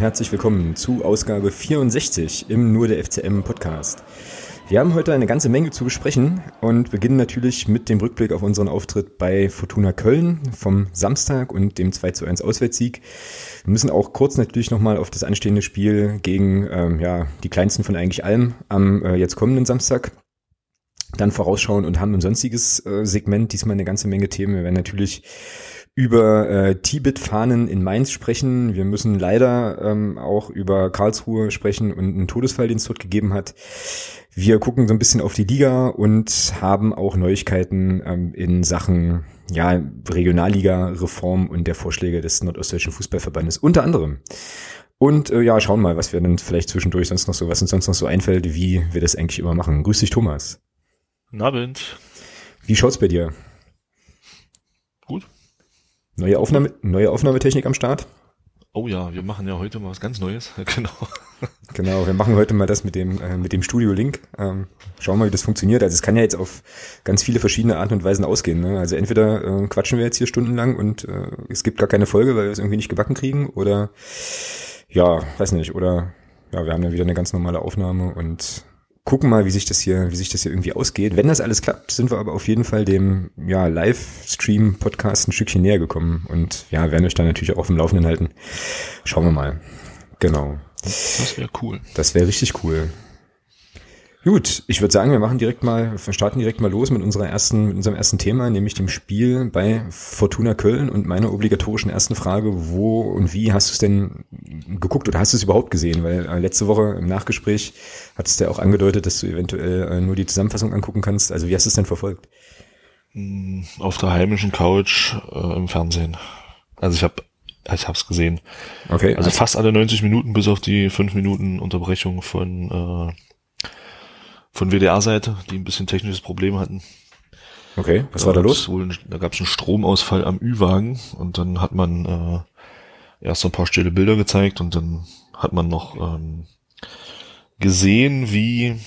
Herzlich willkommen zu Ausgabe 64 im Nur der FCM Podcast. Wir haben heute eine ganze Menge zu besprechen und beginnen natürlich mit dem Rückblick auf unseren Auftritt bei Fortuna Köln vom Samstag und dem 2 zu 1 Auswärtssieg. Wir müssen auch kurz natürlich nochmal auf das anstehende Spiel gegen ähm, ja, die kleinsten von eigentlich allem am äh, jetzt kommenden Samstag dann vorausschauen und haben ein sonstiges äh, Segment, diesmal eine ganze Menge Themen. Wir werden natürlich über äh, Tibet-Fahnen in Mainz sprechen. Wir müssen leider ähm, auch über Karlsruhe sprechen und einen Todesfall, den es dort gegeben hat. Wir gucken so ein bisschen auf die Liga und haben auch Neuigkeiten ähm, in Sachen ja, Regionalliga-Reform und der Vorschläge des Nordostdeutschen Fußballverbandes unter anderem. Und äh, ja, schauen mal, was wir dann vielleicht zwischendurch sonst noch so, was uns sonst noch so einfällt, wie wir das eigentlich immer machen. Grüß dich, Thomas. Guten Abend. Wie schaut's bei dir? Neue Aufnahme, neue Aufnahmetechnik am Start? Oh ja, wir machen ja heute mal was ganz Neues. genau. Genau, wir machen heute mal das mit dem, äh, mit dem Studio Link. Ähm, schauen wir mal, wie das funktioniert. Also es kann ja jetzt auf ganz viele verschiedene Arten und Weisen ausgehen. Ne? Also entweder äh, quatschen wir jetzt hier stundenlang und äh, es gibt gar keine Folge, weil wir es irgendwie nicht gebacken kriegen oder ja, weiß nicht, oder ja, wir haben dann wieder eine ganz normale Aufnahme und gucken mal, wie sich das hier, wie sich das hier irgendwie ausgeht. Wenn das alles klappt, sind wir aber auf jeden Fall dem ja, Livestream-Podcast ein Stückchen näher gekommen und ja, werden euch dann natürlich auch auf dem Laufenden halten. Schauen wir mal. Genau. Das wäre cool. Das wäre richtig cool. Gut, ich würde sagen, wir machen direkt mal, wir starten direkt mal los mit unserer ersten, mit unserem ersten Thema, nämlich dem Spiel bei Fortuna Köln und meiner obligatorischen ersten Frage, wo und wie hast du es denn geguckt oder hast du es überhaupt gesehen? Weil äh, letzte Woche im Nachgespräch hattest du ja auch angedeutet, dass du eventuell äh, nur die Zusammenfassung angucken kannst. Also wie hast du es denn verfolgt? Hm, auf der heimischen Couch äh, im Fernsehen. Also ich habe ich habe es gesehen. Okay. Also, also fast alle 90 Minuten bis auf die 5 Minuten Unterbrechung von äh, von WDR-Seite, die ein bisschen technisches Problem hatten. Okay, was da war da los? Wohl, da gab es einen Stromausfall am Ü-Wagen und dann hat man äh, erst ein paar stille Bilder gezeigt und dann hat man noch ähm, gesehen, wie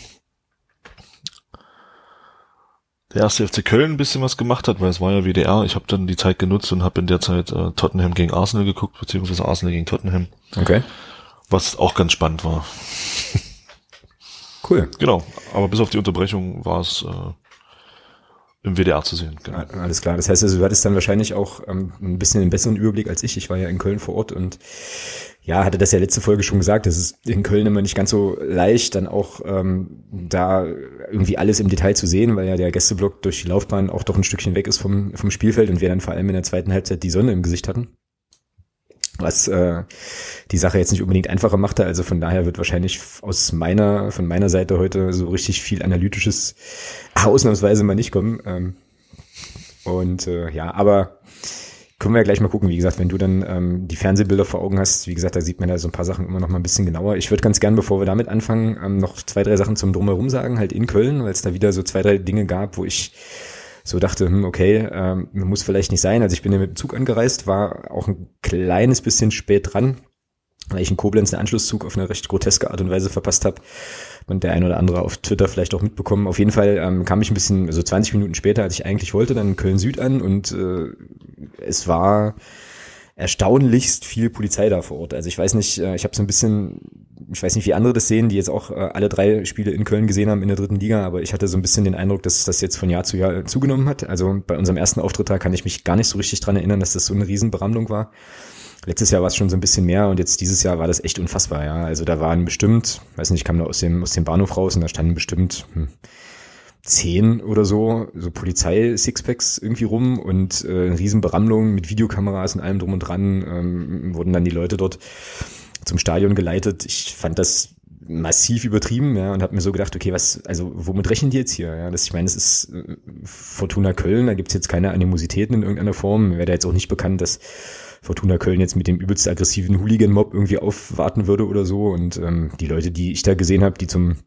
der erste FC Köln ein bisschen was gemacht hat, weil es war ja WDR. Ich habe dann die Zeit genutzt und habe in der Zeit äh, Tottenham gegen Arsenal geguckt, beziehungsweise Arsenal gegen Tottenham. Okay. Was auch ganz spannend war. Cool. Genau, aber bis auf die Unterbrechung war es äh, im WDR zu sehen. Genau. Alles klar. Das heißt also, du hattest dann wahrscheinlich auch ähm, ein bisschen einen besseren Überblick als ich. Ich war ja in Köln vor Ort und ja, hatte das ja letzte Folge schon gesagt, das ist in Köln immer nicht ganz so leicht, dann auch ähm, da irgendwie alles im Detail zu sehen, weil ja der Gästeblock durch die Laufbahn auch doch ein Stückchen weg ist vom, vom Spielfeld und wir dann vor allem in der zweiten Halbzeit die Sonne im Gesicht hatten was äh, die Sache jetzt nicht unbedingt einfacher machte. Also von daher wird wahrscheinlich aus meiner, von meiner Seite heute so richtig viel Analytisches ausnahmsweise mal nicht kommen. Ähm, und äh, ja, aber können wir ja gleich mal gucken. Wie gesagt, wenn du dann ähm, die Fernsehbilder vor Augen hast, wie gesagt, da sieht man da so ein paar Sachen immer noch mal ein bisschen genauer. Ich würde ganz gern, bevor wir damit anfangen, ähm, noch zwei, drei Sachen zum Drumherum sagen, halt in Köln, weil es da wieder so zwei, drei Dinge gab, wo ich so dachte, hm, okay, ähm, muss vielleicht nicht sein. Also ich bin ja mit dem Zug angereist, war auch ein kleines bisschen spät dran, weil ich in Koblenz einen Anschlusszug auf eine recht groteske Art und Weise verpasst habe. Und der ein oder andere auf Twitter vielleicht auch mitbekommen. Auf jeden Fall ähm, kam ich ein bisschen, so also 20 Minuten später, als ich eigentlich wollte, dann in Köln Süd an und äh, es war erstaunlichst viel Polizei da vor Ort. Also ich weiß nicht, äh, ich habe so ein bisschen, ich weiß nicht, wie andere das sehen, die jetzt auch äh, alle drei Spiele in Köln gesehen haben in der dritten Liga, aber ich hatte so ein bisschen den Eindruck, dass das jetzt von Jahr zu Jahr zugenommen hat. Also bei unserem ersten Auftritt da kann ich mich gar nicht so richtig dran erinnern, dass das so eine Riesenberamlung war. Letztes Jahr war es schon so ein bisschen mehr und jetzt dieses Jahr war das echt unfassbar, ja. Also da waren bestimmt, weiß nicht, ich kam da aus dem, aus dem Bahnhof raus und da standen bestimmt hm, zehn oder so, so Polizei-Sixpacks irgendwie rum und äh, eine riesen Berammelung mit Videokameras und allem drum und dran, ähm, wurden dann die Leute dort zum Stadion geleitet. Ich fand das massiv übertrieben, ja, und habe mir so gedacht, okay, was, also womit rechnen die jetzt hier? Ja, das, ich meine, es ist äh, Fortuna Köln, da gibt's jetzt keine Animositäten in irgendeiner Form. Mir wäre da jetzt auch nicht bekannt, dass Fortuna Köln jetzt mit dem übelst aggressiven Hooligan-Mob irgendwie aufwarten würde oder so. Und ähm, die Leute, die ich da gesehen habe, die zum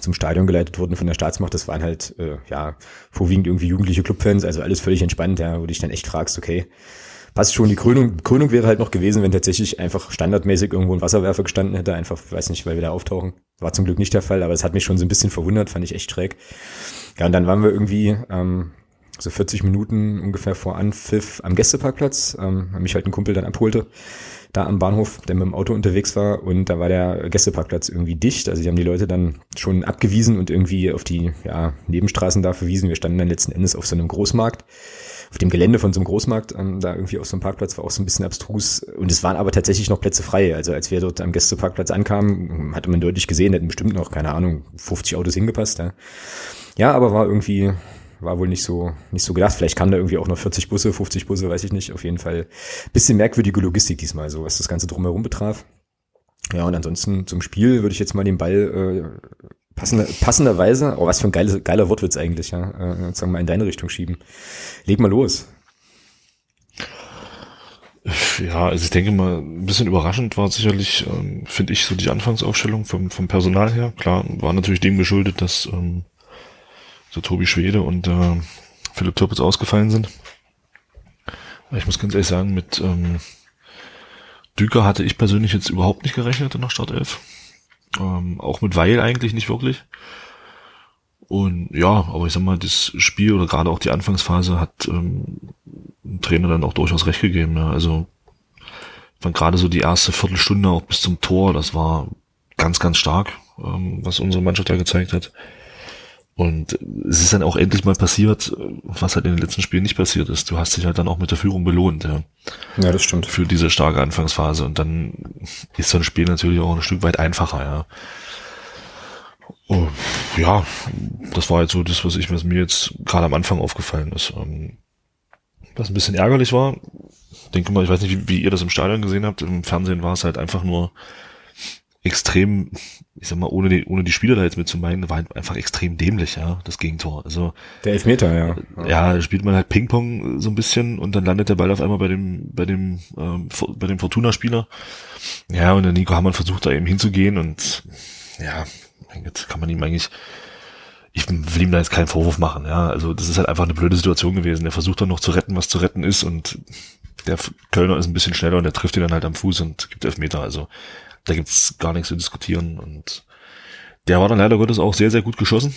zum Stadion geleitet wurden von der Staatsmacht, das waren halt, äh, ja, vorwiegend irgendwie jugendliche Clubfans, also alles völlig entspannt, ja, wo du dich dann echt fragst, okay, passt schon, die Krönung, Krönung wäre halt noch gewesen, wenn tatsächlich einfach standardmäßig irgendwo ein Wasserwerfer gestanden hätte, einfach, weiß nicht, weil wir da auftauchen. War zum Glück nicht der Fall, aber es hat mich schon so ein bisschen verwundert, fand ich echt schräg. Ja, und dann waren wir irgendwie, ähm, so 40 Minuten ungefähr vor Anpfiff am Gästeparkplatz, ähm, mich halt ein Kumpel dann abholte, da am Bahnhof, der mit dem Auto unterwegs war und da war der Gästeparkplatz irgendwie dicht. Also die haben die Leute dann schon abgewiesen und irgendwie auf die ja, Nebenstraßen da verwiesen. Wir standen dann letzten Endes auf so einem Großmarkt auf dem Gelände von so einem Großmarkt, ähm, da irgendwie auf so einem Parkplatz war auch so ein bisschen abstrus. Und es waren aber tatsächlich noch Plätze frei. Also als wir dort am Gästeparkplatz ankamen, hatte man deutlich gesehen, hätten bestimmt noch, keine Ahnung, 50 Autos hingepasst. Ja, ja aber war irgendwie, war wohl nicht so, nicht so gedacht. Vielleicht kamen da irgendwie auch noch 40 Busse, 50 Busse, weiß ich nicht. Auf jeden Fall bisschen merkwürdige Logistik diesmal, so was das Ganze drumherum betraf. Ja, und ansonsten zum Spiel würde ich jetzt mal den Ball äh, passender, passenderweise, oh, was für ein geiler, geiler Wortwitz eigentlich, ja, äh, sagen wir mal in deine Richtung schieben. Leg mal los. Ja, also ich denke mal, ein bisschen überraschend war sicherlich, ähm, finde ich, so die Anfangsaufstellung vom, vom Personal her. Klar, war natürlich dem geschuldet, dass ähm, so Tobi Schwede und äh, Philipp Türpitz ausgefallen sind. Ich muss ganz ehrlich sagen, mit ähm, Düker hatte ich persönlich jetzt überhaupt nicht gerechnet in der Startelf. Ähm, auch mit Weil eigentlich nicht wirklich. Und ja, aber ich sag mal, das Spiel oder gerade auch die Anfangsphase hat ähm, dem Trainer dann auch durchaus recht gegeben. Ja. Also fand gerade so die erste Viertelstunde auch bis zum Tor, das war ganz, ganz stark, ähm, was unsere Mannschaft da gezeigt hat. Und es ist dann auch endlich mal passiert, was halt in den letzten Spielen nicht passiert ist. Du hast dich halt dann auch mit der Führung belohnt, ja. Ja, das stimmt. Für diese starke Anfangsphase. Und dann ist so ein Spiel natürlich auch ein Stück weit einfacher, ja. Oh, ja, das war jetzt so das, was ich, was mir jetzt gerade am Anfang aufgefallen ist. Ähm, was ein bisschen ärgerlich war, denke mal, ich weiß nicht, wie, wie ihr das im Stadion gesehen habt. Im Fernsehen war es halt einfach nur extrem, ich sag mal, ohne die, ohne die Spieler da jetzt mit zu meinen, war halt einfach extrem dämlich, ja, das Gegentor. Also der Elfmeter, ja. Ja, da spielt man halt Ping-Pong so ein bisschen und dann landet der Ball auf einmal bei dem, bei dem, ähm, bei dem Fortuna-Spieler. Ja, und der Nico Hamann versucht da eben hinzugehen und ja, jetzt kann man ihm eigentlich, ich will ihm da jetzt keinen Vorwurf machen, ja. Also das ist halt einfach eine blöde Situation gewesen. Er versucht dann noch zu retten, was zu retten ist und der Kölner ist ein bisschen schneller und der trifft ihn dann halt am Fuß und gibt Elfmeter. Also da gibt's gar nichts zu diskutieren. Und der war dann leider Gottes auch sehr, sehr gut geschossen.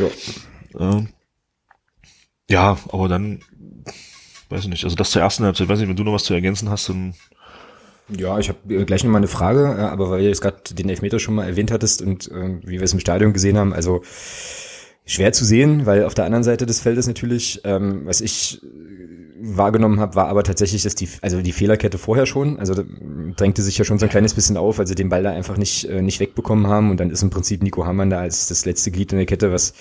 ja. ähm, ja, aber dann, weiß ich nicht, also das zur ersten Halbzeit, weiß nicht, wenn du noch was zu ergänzen hast, dann ja, ich habe äh, gleich noch mal eine Frage, äh, aber weil du jetzt gerade den Elfmeter schon mal erwähnt hattest und äh, wie wir es im Stadion gesehen haben, also schwer zu sehen, weil auf der anderen Seite des Feldes natürlich, ähm, was ich wahrgenommen habe, war aber tatsächlich, dass die, also die Fehlerkette vorher schon, also drängte sich ja schon so ein kleines bisschen auf, weil sie den Ball da einfach nicht, äh, nicht wegbekommen haben und dann ist im Prinzip Nico Hamann da als das letzte Glied in der Kette, was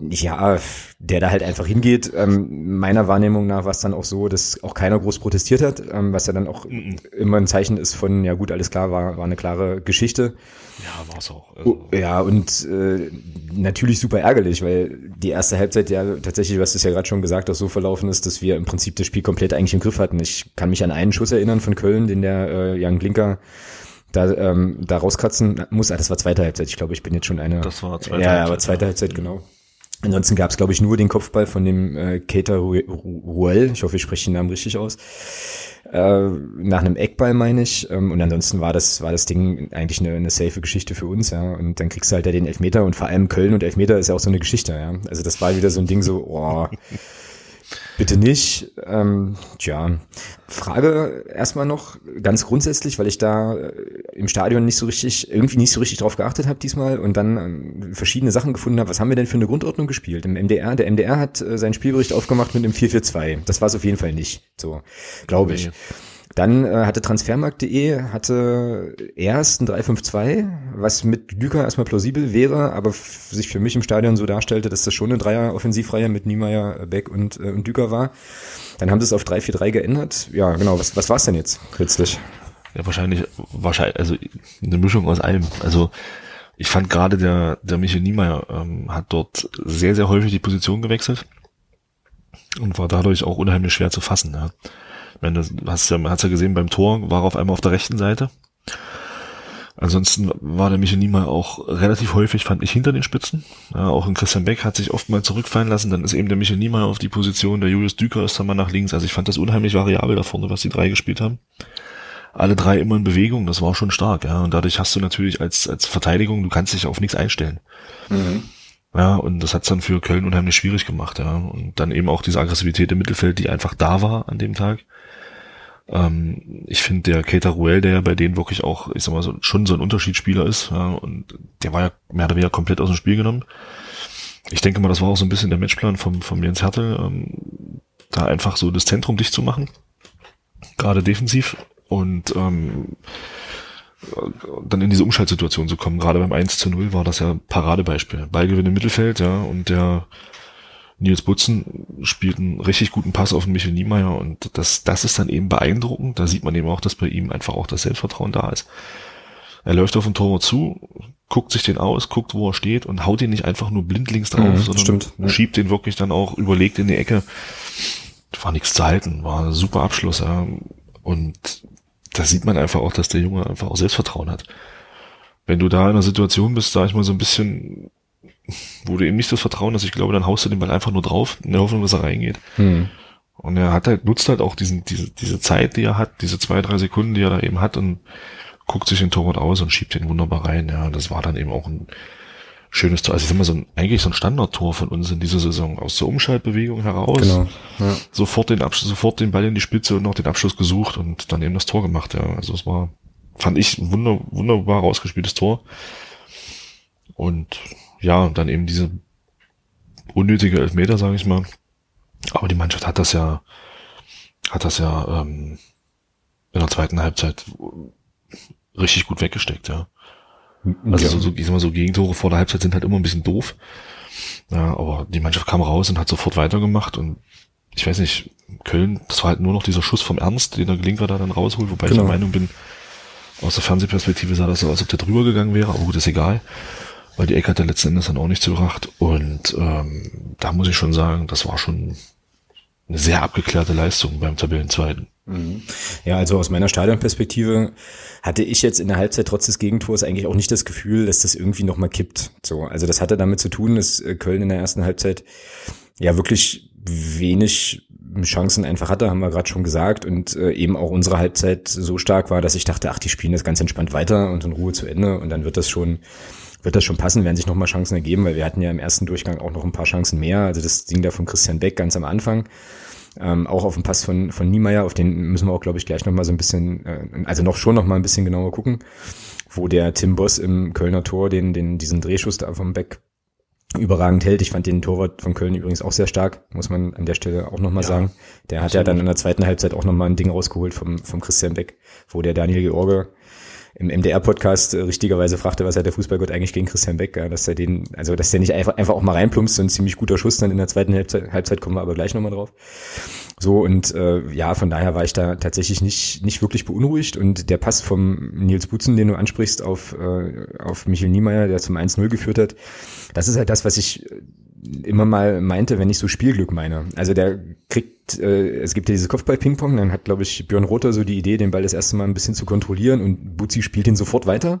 ja, der da halt einfach hingeht. Ähm, meiner Wahrnehmung nach war es dann auch so, dass auch keiner groß protestiert hat, ähm, was ja dann auch mhm. immer ein Zeichen ist von, ja gut, alles klar, war, war eine klare Geschichte. Ja, war es auch. Also. Oh, ja, und äh, natürlich super ärgerlich, weil die erste Halbzeit ja tatsächlich, was ist ja gerade schon gesagt, auch so verlaufen ist, dass wir im Prinzip das Spiel komplett eigentlich im Griff hatten. Ich kann mich an einen Schuss erinnern von Köln, den der äh, Jan Blinker da, ähm, da rauskratzen muss. Ah, das war zweite Halbzeit. Ich glaube, ich bin jetzt schon eine. Das war zweite ja, Halbzeit. Ja, aber zweite Halbzeit, genau. Ansonsten gab es, glaube ich, nur den Kopfball von dem äh, Keita Ruel. Ich hoffe, ich spreche den Namen richtig aus. Äh, nach einem Eckball, meine ich. Ähm, und ansonsten war das, war das Ding eigentlich eine, eine safe Geschichte für uns, ja. Und dann kriegst du halt ja den Elfmeter und vor allem Köln und Elfmeter ist ja auch so eine Geschichte, ja. Also das war wieder so ein Ding so, oh, Bitte nicht. Ähm, tja, Frage erstmal noch ganz grundsätzlich, weil ich da äh, im Stadion nicht so richtig, irgendwie nicht so richtig drauf geachtet habe diesmal und dann ähm, verschiedene Sachen gefunden habe. Was haben wir denn für eine Grundordnung gespielt? Im MDR, der MDR hat äh, seinen Spielbericht aufgemacht mit einem 4-4-2. Das war es auf jeden Fall nicht. So, glaube ich. Dann äh, hatte Transfermarkt.de hatte erst ein 352, was mit Lüker erstmal plausibel wäre, aber sich für mich im Stadion so darstellte, dass das schon eine Dreier-Offensivreihe mit Niemeyer, Beck und, äh, und Düker war. Dann haben sie es auf 3-4-3 geändert. Ja, genau. Was, was war es denn jetzt letztlich? Ja, wahrscheinlich, wahrscheinlich, also eine Mischung aus allem. Also ich fand gerade der, der Michael Niemeyer ähm, hat dort sehr, sehr häufig die Position gewechselt und war dadurch auch unheimlich schwer zu fassen. Ja meine, das hast ja, man hat's ja gesehen beim Tor, war er auf einmal auf der rechten Seite. Ansonsten war der Michael Niemeyer auch relativ häufig, fand ich, hinter den Spitzen. Ja, auch in Christian Beck hat sich oft mal zurückfallen lassen. Dann ist eben der Michael Niemeyer auf die Position, der Julius Düker ist dann mal nach links. Also ich fand das unheimlich variabel da vorne, was die drei gespielt haben. Alle drei immer in Bewegung, das war schon stark, ja. Und dadurch hast du natürlich als, als Verteidigung, du kannst dich auf nichts einstellen. Mhm. Ja, und das hat's dann für Köln unheimlich schwierig gemacht, ja. Und dann eben auch diese Aggressivität im Mittelfeld, die einfach da war an dem Tag. Ähm, ich finde, der Keita Ruel, der ja bei denen wirklich auch, ich sag mal, so, schon so ein Unterschiedsspieler ist, ja, und der war ja mehr oder weniger komplett aus dem Spiel genommen. Ich denke mal, das war auch so ein bisschen der Matchplan vom, vom Jens Hertel, ähm, da einfach so das Zentrum dicht zu machen. Gerade defensiv. Und ähm, dann in diese Umschaltsituation zu kommen. Gerade beim 1 zu 0 war das ja Paradebeispiel. Ballgewinn im Mittelfeld, ja, und der Nils Butzen spielt einen richtig guten Pass auf den Michel Niemeyer und das, das ist dann eben beeindruckend. Da sieht man eben auch, dass bei ihm einfach auch das Selbstvertrauen da ist. Er läuft auf den Torwart zu, guckt sich den aus, guckt, wo er steht und haut ihn nicht einfach nur blindlings drauf, mhm, sondern stimmt, ja. schiebt den wirklich dann auch überlegt in die Ecke. War nichts zu halten, war ein super Abschluss. Ja. Und da sieht man einfach auch, dass der Junge einfach auch Selbstvertrauen hat. Wenn du da in einer Situation bist, sag ich mal so ein bisschen, wo du eben nicht das Vertrauen hast, ich glaube, dann haust du den Ball einfach nur drauf, in der Hoffnung, dass er reingeht. Hm. Und er hat halt, nutzt halt auch diesen, diese, diese Zeit, die er hat, diese zwei, drei Sekunden, die er da eben hat und guckt sich den Torwart aus und schiebt den wunderbar rein. Ja, das war dann eben auch ein schönes Tor. Also ich sag mal, so ein, eigentlich so ein Standardtor von uns in dieser Saison. Aus der Umschaltbewegung heraus. Genau. Ja. Sofort den Abschluss, sofort den Ball in die Spitze und noch den Abschluss gesucht und dann eben das Tor gemacht. Ja, also es war, fand ich ein wunder, wunderbar rausgespieltes Tor. Und ja, dann eben diese unnötige Elfmeter, sage ich mal. Aber die Mannschaft hat das ja, hat das ja ähm, in der zweiten Halbzeit richtig gut weggesteckt, ja. Also ja. so, so, ich sag mal, so Gegentore vor der Halbzeit sind halt immer ein bisschen doof. Ja, aber die Mannschaft kam raus und hat sofort weitergemacht und ich weiß nicht, Köln, das war halt nur noch dieser Schuss vom Ernst, den der Glinker da dann rausholt, wobei genau. ich der Meinung bin, aus der Fernsehperspektive sah das so aus, als ob der drüber gegangen wäre, aber gut, ist egal, weil die Ecke hat der letzten Endes dann auch nicht zugebracht und ähm, da muss ich schon sagen, das war schon eine sehr abgeklärte Leistung beim Tabellenzweiten. Mhm. Ja, also aus meiner Stadionperspektive hatte ich jetzt in der Halbzeit trotz des Gegentors eigentlich auch nicht das Gefühl, dass das irgendwie nochmal kippt. So, also das hatte damit zu tun, dass äh, Köln in der ersten Halbzeit ja wirklich wenig Chancen einfach hatte, haben wir gerade schon gesagt, und äh, eben auch unsere Halbzeit so stark war, dass ich dachte, ach, die spielen das ganz entspannt weiter und in Ruhe zu Ende und dann wird das schon wird das schon passen, werden sich nochmal Chancen ergeben, weil wir hatten ja im ersten Durchgang auch noch ein paar Chancen mehr. Also das Ding da von Christian Beck ganz am Anfang, ähm, auch auf dem Pass von, von Niemeyer, auf den müssen wir auch, glaube ich, gleich nochmal so ein bisschen, äh, also noch schon nochmal ein bisschen genauer gucken, wo der Tim Boss im Kölner Tor den, den, diesen Drehschuss da vom Beck überragend hält. Ich fand den Torwart von Köln übrigens auch sehr stark, muss man an der Stelle auch nochmal ja, sagen. Der hat absolut. ja dann in der zweiten Halbzeit auch nochmal ein Ding rausgeholt vom, vom Christian Beck, wo der Daniel George im MDR-Podcast äh, richtigerweise fragte, was hat der Fußballgott eigentlich gegen Christian Beck, dass er den, also dass der nicht einfach, einfach auch mal reinplumpst, so ein ziemlich guter Schuss dann in der zweiten Halbzeit, Halbzeit kommen wir aber gleich nochmal drauf. So, und äh, ja, von daher war ich da tatsächlich nicht, nicht wirklich beunruhigt. Und der Pass vom Nils Butzen, den du ansprichst, auf, äh, auf Michael Niemeyer, der zum 1-0 geführt hat, das ist halt das, was ich immer mal meinte, wenn ich so Spielglück meine. Also der kriegt, äh, es gibt ja dieses Kopfball-Ping-Pong, dann hat, glaube ich, Björn Rother so die Idee, den Ball das erste Mal ein bisschen zu kontrollieren und Butzi spielt ihn sofort weiter.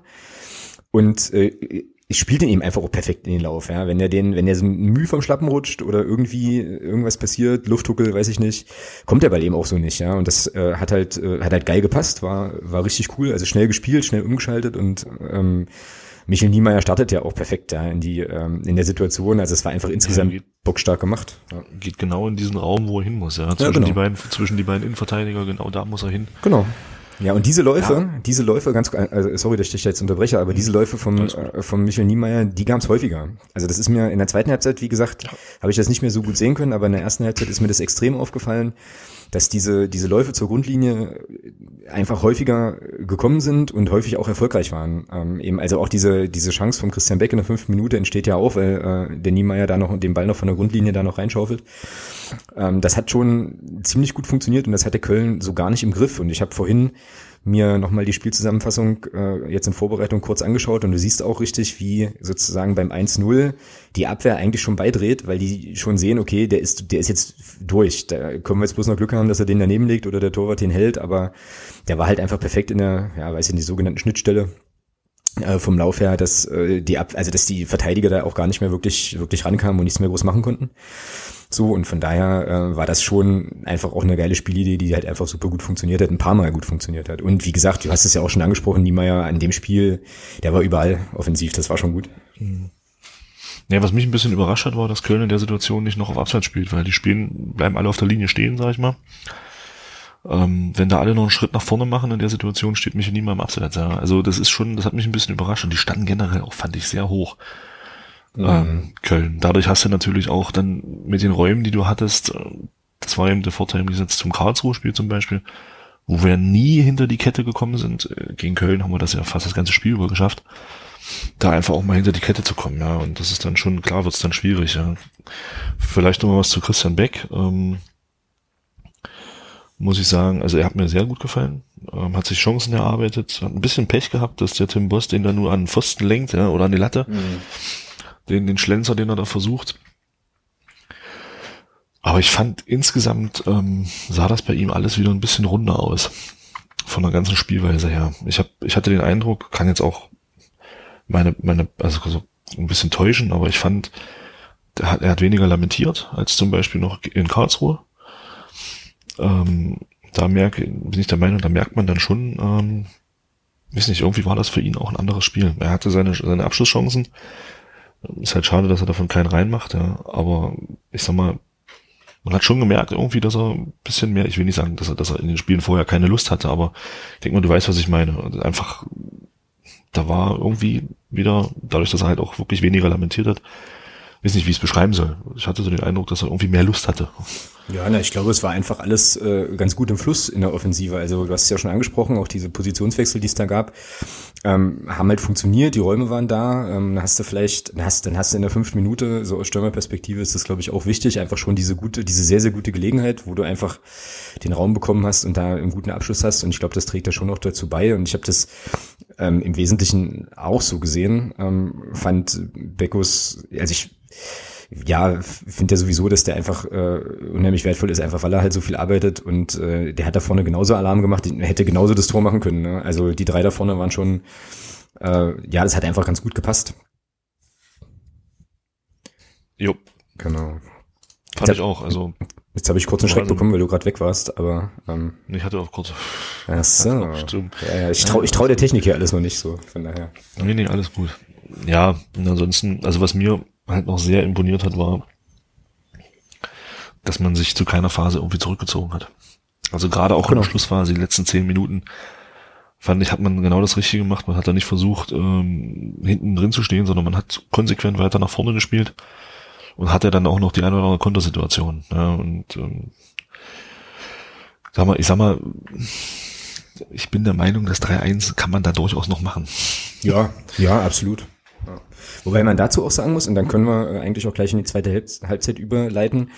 Und äh, ich spiele den eben einfach auch perfekt in den Lauf, ja. Wenn er den, wenn er so Mühe vom Schlappen rutscht oder irgendwie irgendwas passiert, Lufthuckel, weiß ich nicht, kommt der Ball eben auch so nicht, ja. Und das äh, hat halt, äh, hat halt geil gepasst, war, war richtig cool, also schnell gespielt, schnell umgeschaltet und ähm, Michel Niemeyer startet ja auch perfekt ja, in die ähm, in der Situation. Also es war einfach insgesamt ja, bockstark gemacht. Ja. Geht genau in diesen Raum, wo er hin muss. Ja, zwischen ja, genau. die beiden zwischen die beiden Innenverteidiger genau da muss er hin. Genau. Ja, und diese Läufe, ja. diese Läufe, ganz, also sorry, dass ich dich jetzt unterbreche, aber diese Läufe vom, äh, vom Michel Niemeyer, die gab es häufiger. Also das ist mir in der zweiten Halbzeit, wie gesagt, ja. habe ich das nicht mehr so gut sehen können, aber in der ersten Halbzeit ist mir das extrem aufgefallen, dass diese, diese Läufe zur Grundlinie einfach häufiger gekommen sind und häufig auch erfolgreich waren. Ähm, eben, also auch diese, diese Chance von Christian Beck in der fünften Minute entsteht ja auch, weil äh, der Niemeyer da noch den Ball noch von der Grundlinie da noch reinschaufelt. Ähm, das hat schon ziemlich gut funktioniert und das hatte Köln so gar nicht im Griff. Und ich habe vorhin mir nochmal die Spielzusammenfassung äh, jetzt in Vorbereitung kurz angeschaut und du siehst auch richtig, wie sozusagen beim 1-0 die Abwehr eigentlich schon beidreht, weil die schon sehen, okay, der ist, der ist jetzt durch. Da können wir jetzt bloß noch Glück haben, dass er den daneben legt oder der Torwart den hält, aber der war halt einfach perfekt in der, ja, weiß ich nicht, sogenannten Schnittstelle vom Lauf her, dass äh, die Ab also dass die Verteidiger da auch gar nicht mehr wirklich wirklich rankamen und nichts mehr groß machen konnten. So, und von daher äh, war das schon einfach auch eine geile Spielidee, die halt einfach super gut funktioniert hat, ein paar Mal gut funktioniert hat. Und wie gesagt, du hast es ja auch schon angesprochen, Niemeyer an dem Spiel, der war überall offensiv, das war schon gut. Ja, was mich ein bisschen überrascht hat, war, dass Köln in der Situation nicht noch auf Abseits spielt, weil die spielen, bleiben alle auf der Linie stehen, sag ich mal. Ähm, wenn da alle noch einen Schritt nach vorne machen in der Situation, steht mich niemand im Abseits. Ja. Also das ist schon, das hat mich ein bisschen überrascht und die standen generell auch, fand ich, sehr hoch. Mhm. Ähm, Köln. Dadurch hast du natürlich auch dann mit den Räumen, die du hattest, äh, das war eben der Vorteil im Gegensatz zum Karlsruhe-Spiel zum Beispiel, wo wir nie hinter die Kette gekommen sind. Äh, gegen Köln haben wir das ja fast das ganze Spiel über geschafft. Da einfach auch mal hinter die Kette zu kommen, ja. Und das ist dann schon, klar wird's dann schwierig, ja. Vielleicht noch mal was zu Christian Beck. Ähm, muss ich sagen, also er hat mir sehr gut gefallen, ähm, hat sich Chancen erarbeitet, hat ein bisschen Pech gehabt, dass der Tim Boss den da nur an den Pfosten lenkt, ja, oder an die Latte. Mhm. Den, den Schlenzer, den er da versucht. Aber ich fand insgesamt ähm, sah das bei ihm alles wieder ein bisschen runder aus. Von der ganzen Spielweise her. Ich hab, ich hatte den Eindruck, kann jetzt auch meine, meine, also so ein bisschen täuschen, aber ich fand, er hat, er hat weniger lamentiert als zum Beispiel noch in Karlsruhe ähm, da merke, bin ich der Meinung, da merkt man dann schon, ähm, weiß nicht, irgendwie war das für ihn auch ein anderes Spiel. Er hatte seine, seine Abschlusschancen. Ist halt schade, dass er davon keinen reinmacht, ja. Aber ich sag mal, man hat schon gemerkt irgendwie, dass er ein bisschen mehr, ich will nicht sagen, dass er, dass er in den Spielen vorher keine Lust hatte, aber ich denke mal, du weißt, was ich meine. Einfach, da war irgendwie wieder, dadurch, dass er halt auch wirklich weniger lamentiert hat, weiß nicht, wie ich es beschreiben soll. Ich hatte so den Eindruck, dass er irgendwie mehr Lust hatte. Ja, na, ich glaube, es war einfach alles äh, ganz gut im Fluss in der Offensive. Also du hast es ja schon angesprochen, auch diese Positionswechsel, die es da gab, ähm, haben halt funktioniert, die Räume waren da. Ähm, dann hast du vielleicht, dann hast, dann hast du in der fünften Minute, so aus Stürmerperspektive ist das, glaube ich, auch wichtig, einfach schon diese gute, diese sehr, sehr gute Gelegenheit, wo du einfach den Raum bekommen hast und da einen guten Abschluss hast. Und ich glaube, das trägt da schon noch dazu bei. Und ich habe das ähm, im Wesentlichen auch so gesehen. Ähm, fand Beckos, also ich ja, finde ja sowieso, dass der einfach äh, unheimlich wertvoll ist, einfach weil er halt so viel arbeitet und äh, der hat da vorne genauso Alarm gemacht, hätte genauso das Tor machen können. Ne? Also die drei da vorne waren schon, äh, ja, das hat einfach ganz gut gepasst. Jo. Genau. Fand jetzt ich auch, also. Jetzt habe ich kurz einen Schreck bekommen, weil du gerade weg warst, aber. Ähm, ich hatte auch kurz. Ach so. Ja, ja, ich traue ich trau der Technik hier alles noch nicht so, von daher. Nee, nee, alles gut. Ja, und ansonsten, also was mir halt noch sehr imponiert hat, war, dass man sich zu keiner Phase irgendwie zurückgezogen hat. Also gerade auch genau. in der Schlussphase, die letzten zehn Minuten, fand ich, hat man genau das Richtige gemacht. Man hat da nicht versucht, ähm, hinten drin zu stehen, sondern man hat konsequent weiter nach vorne gespielt und hatte dann auch noch die eine oder andere Kontersituation. Ja, und ähm, sag mal, ich sag mal, ich bin der Meinung, das 3-1 kann man da durchaus noch machen. Ja, ja, absolut. Wobei man dazu auch sagen muss, und dann können wir äh, eigentlich auch gleich in die zweite Halbzeit überleiten,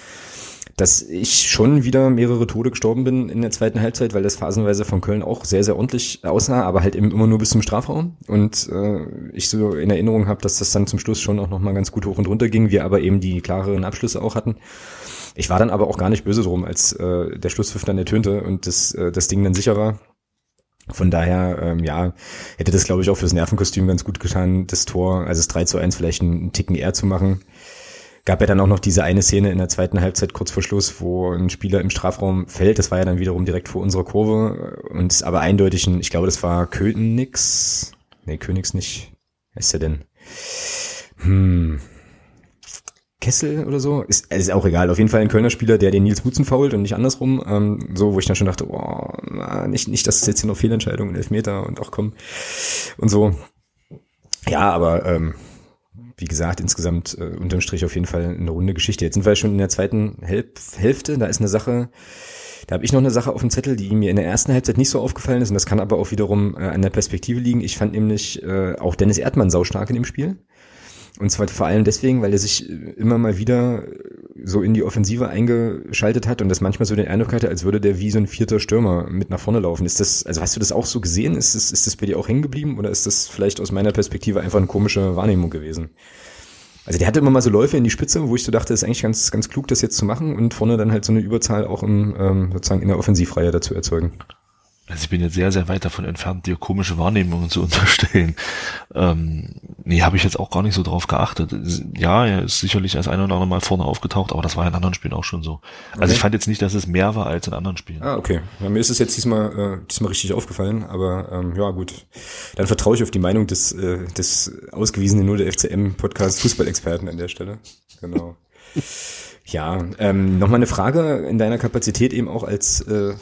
dass ich schon wieder mehrere Tode gestorben bin in der zweiten Halbzeit, weil das phasenweise von Köln auch sehr, sehr ordentlich aussah, aber halt eben immer nur bis zum Strafraum. Und äh, ich so in Erinnerung habe, dass das dann zum Schluss schon auch nochmal ganz gut hoch und runter ging, wir aber eben die klareren Abschlüsse auch hatten. Ich war dann aber auch gar nicht böse drum, als äh, der Schlusspfiff dann ertönte und das, äh, das Ding dann sicher war. Von daher, ähm, ja, hätte das, glaube ich, auch fürs Nervenkostüm ganz gut getan, das Tor, also das 3 zu 1 vielleicht einen Ticken eher zu machen. Gab ja dann auch noch diese eine Szene in der zweiten Halbzeit kurz vor Schluss, wo ein Spieler im Strafraum fällt. Das war ja dann wiederum direkt vor unserer Kurve und ist aber eindeutig ein, ich glaube, das war Königs. Nee, Königs nicht. Wer ist der denn? Hm, Kessel oder so, ist, ist auch egal. Auf jeden Fall ein Kölner Spieler, der den Nils Butzen fault und nicht andersrum. Ähm, so, wo ich dann schon dachte, oh, na, nicht, nicht, dass es jetzt hier noch Fehlentscheidungen, Elfmeter und auch komm und so. Ja, aber ähm, wie gesagt, insgesamt äh, unterm Strich auf jeden Fall eine runde Geschichte. Jetzt sind wir schon in der zweiten Helf Hälfte. Da ist eine Sache, da habe ich noch eine Sache auf dem Zettel, die mir in der ersten Halbzeit nicht so aufgefallen ist. Und das kann aber auch wiederum äh, an der Perspektive liegen. Ich fand nämlich äh, auch Dennis Erdmann saustark in dem Spiel. Und zwar vor allem deswegen, weil er sich immer mal wieder so in die Offensive eingeschaltet hat und das manchmal so den Eindruck hatte, als würde der wie so ein vierter Stürmer mit nach vorne laufen. Ist das, also hast du das auch so gesehen? Ist das, ist das bei dir auch hängen geblieben oder ist das vielleicht aus meiner Perspektive einfach eine komische Wahrnehmung gewesen? Also der hatte immer mal so Läufe in die Spitze, wo ich so dachte, ist eigentlich ganz, ganz klug, das jetzt zu machen und vorne dann halt so eine Überzahl auch im, ähm, sozusagen in der Offensivreihe dazu erzeugen. Also ich bin jetzt sehr, sehr weit davon entfernt, dir komische Wahrnehmungen zu unterstellen. Ähm, nee, habe ich jetzt auch gar nicht so drauf geachtet. Ja, er ist sicherlich als ein oder andere Mal vorne aufgetaucht, aber das war in anderen Spielen auch schon so. Also okay. ich fand jetzt nicht, dass es mehr war als in anderen Spielen. Ah, okay. Ja, mir ist es jetzt diesmal, äh, diesmal richtig aufgefallen, aber ähm, ja gut. Dann vertraue ich auf die Meinung des, äh, des ausgewiesenen nur der FCM-Podcast Fußballexperten an der Stelle. Genau. ja, ähm, nochmal eine Frage in deiner Kapazität eben auch als äh,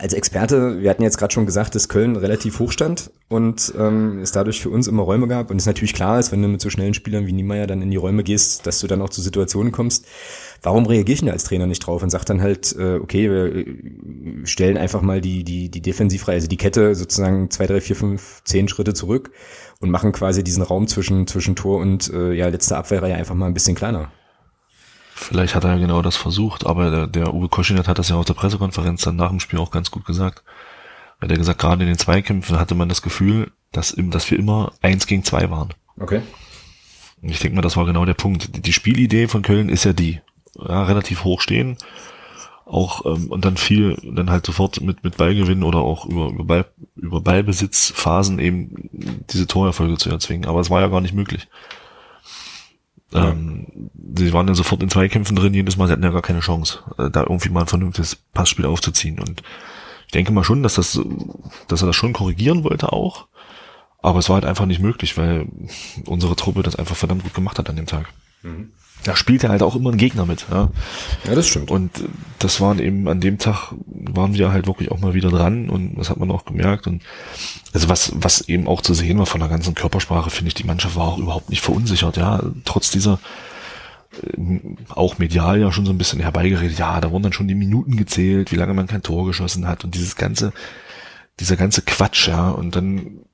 als Experte, wir hatten jetzt gerade schon gesagt, dass Köln relativ hoch stand und ähm, es dadurch für uns immer Räume gab. Und es natürlich klar ist, wenn du mit so schnellen Spielern wie Niemeyer dann in die Räume gehst, dass du dann auch zu Situationen kommst. Warum reagiere ich denn als Trainer nicht drauf und sag dann halt, äh, okay, wir äh, stellen einfach mal die, die, die Defensivreihe, also die Kette sozusagen zwei, drei, vier, fünf, zehn Schritte zurück und machen quasi diesen Raum zwischen, zwischen Tor und äh, ja, letzte Abwehrreihe einfach mal ein bisschen kleiner. Vielleicht hat er ja genau das versucht, aber der, der Uwe Koschinat hat das ja auf der Pressekonferenz dann nach dem Spiel auch ganz gut gesagt. Er hat ja gesagt, gerade in den Zweikämpfen hatte man das Gefühl, dass, dass wir immer eins gegen zwei waren. Okay. Und ich denke mal, das war genau der Punkt. Die Spielidee von Köln ist ja die, ja, relativ hoch stehen, auch ähm, und dann viel, dann halt sofort mit mit Ballgewinn oder auch über über, Ball, über Ballbesitzphasen eben diese Torerfolge zu erzwingen. Aber es war ja gar nicht möglich. Ja. Ähm, sie waren dann sofort in Zweikämpfen drin, jedes Mal, sie hatten ja gar keine Chance, äh, da irgendwie mal ein vernünftiges Passspiel aufzuziehen. Und ich denke mal schon, dass das, dass er das schon korrigieren wollte auch. Aber es war halt einfach nicht möglich, weil unsere Truppe das einfach verdammt gut gemacht hat an dem Tag. Mhm da spielt er halt auch immer ein Gegner mit. Ja, ja das stimmt. Und das waren eben an dem Tag waren wir halt wirklich auch mal wieder dran und das hat man auch gemerkt und also was was eben auch zu sehen war von der ganzen Körpersprache finde ich die Mannschaft war auch überhaupt nicht verunsichert. Ja, trotz dieser äh, auch medial ja schon so ein bisschen herbeigeredet. Ja, da wurden dann schon die Minuten gezählt, wie lange man kein Tor geschossen hat und dieses ganze dieser ganze Quatsch. Ja, und dann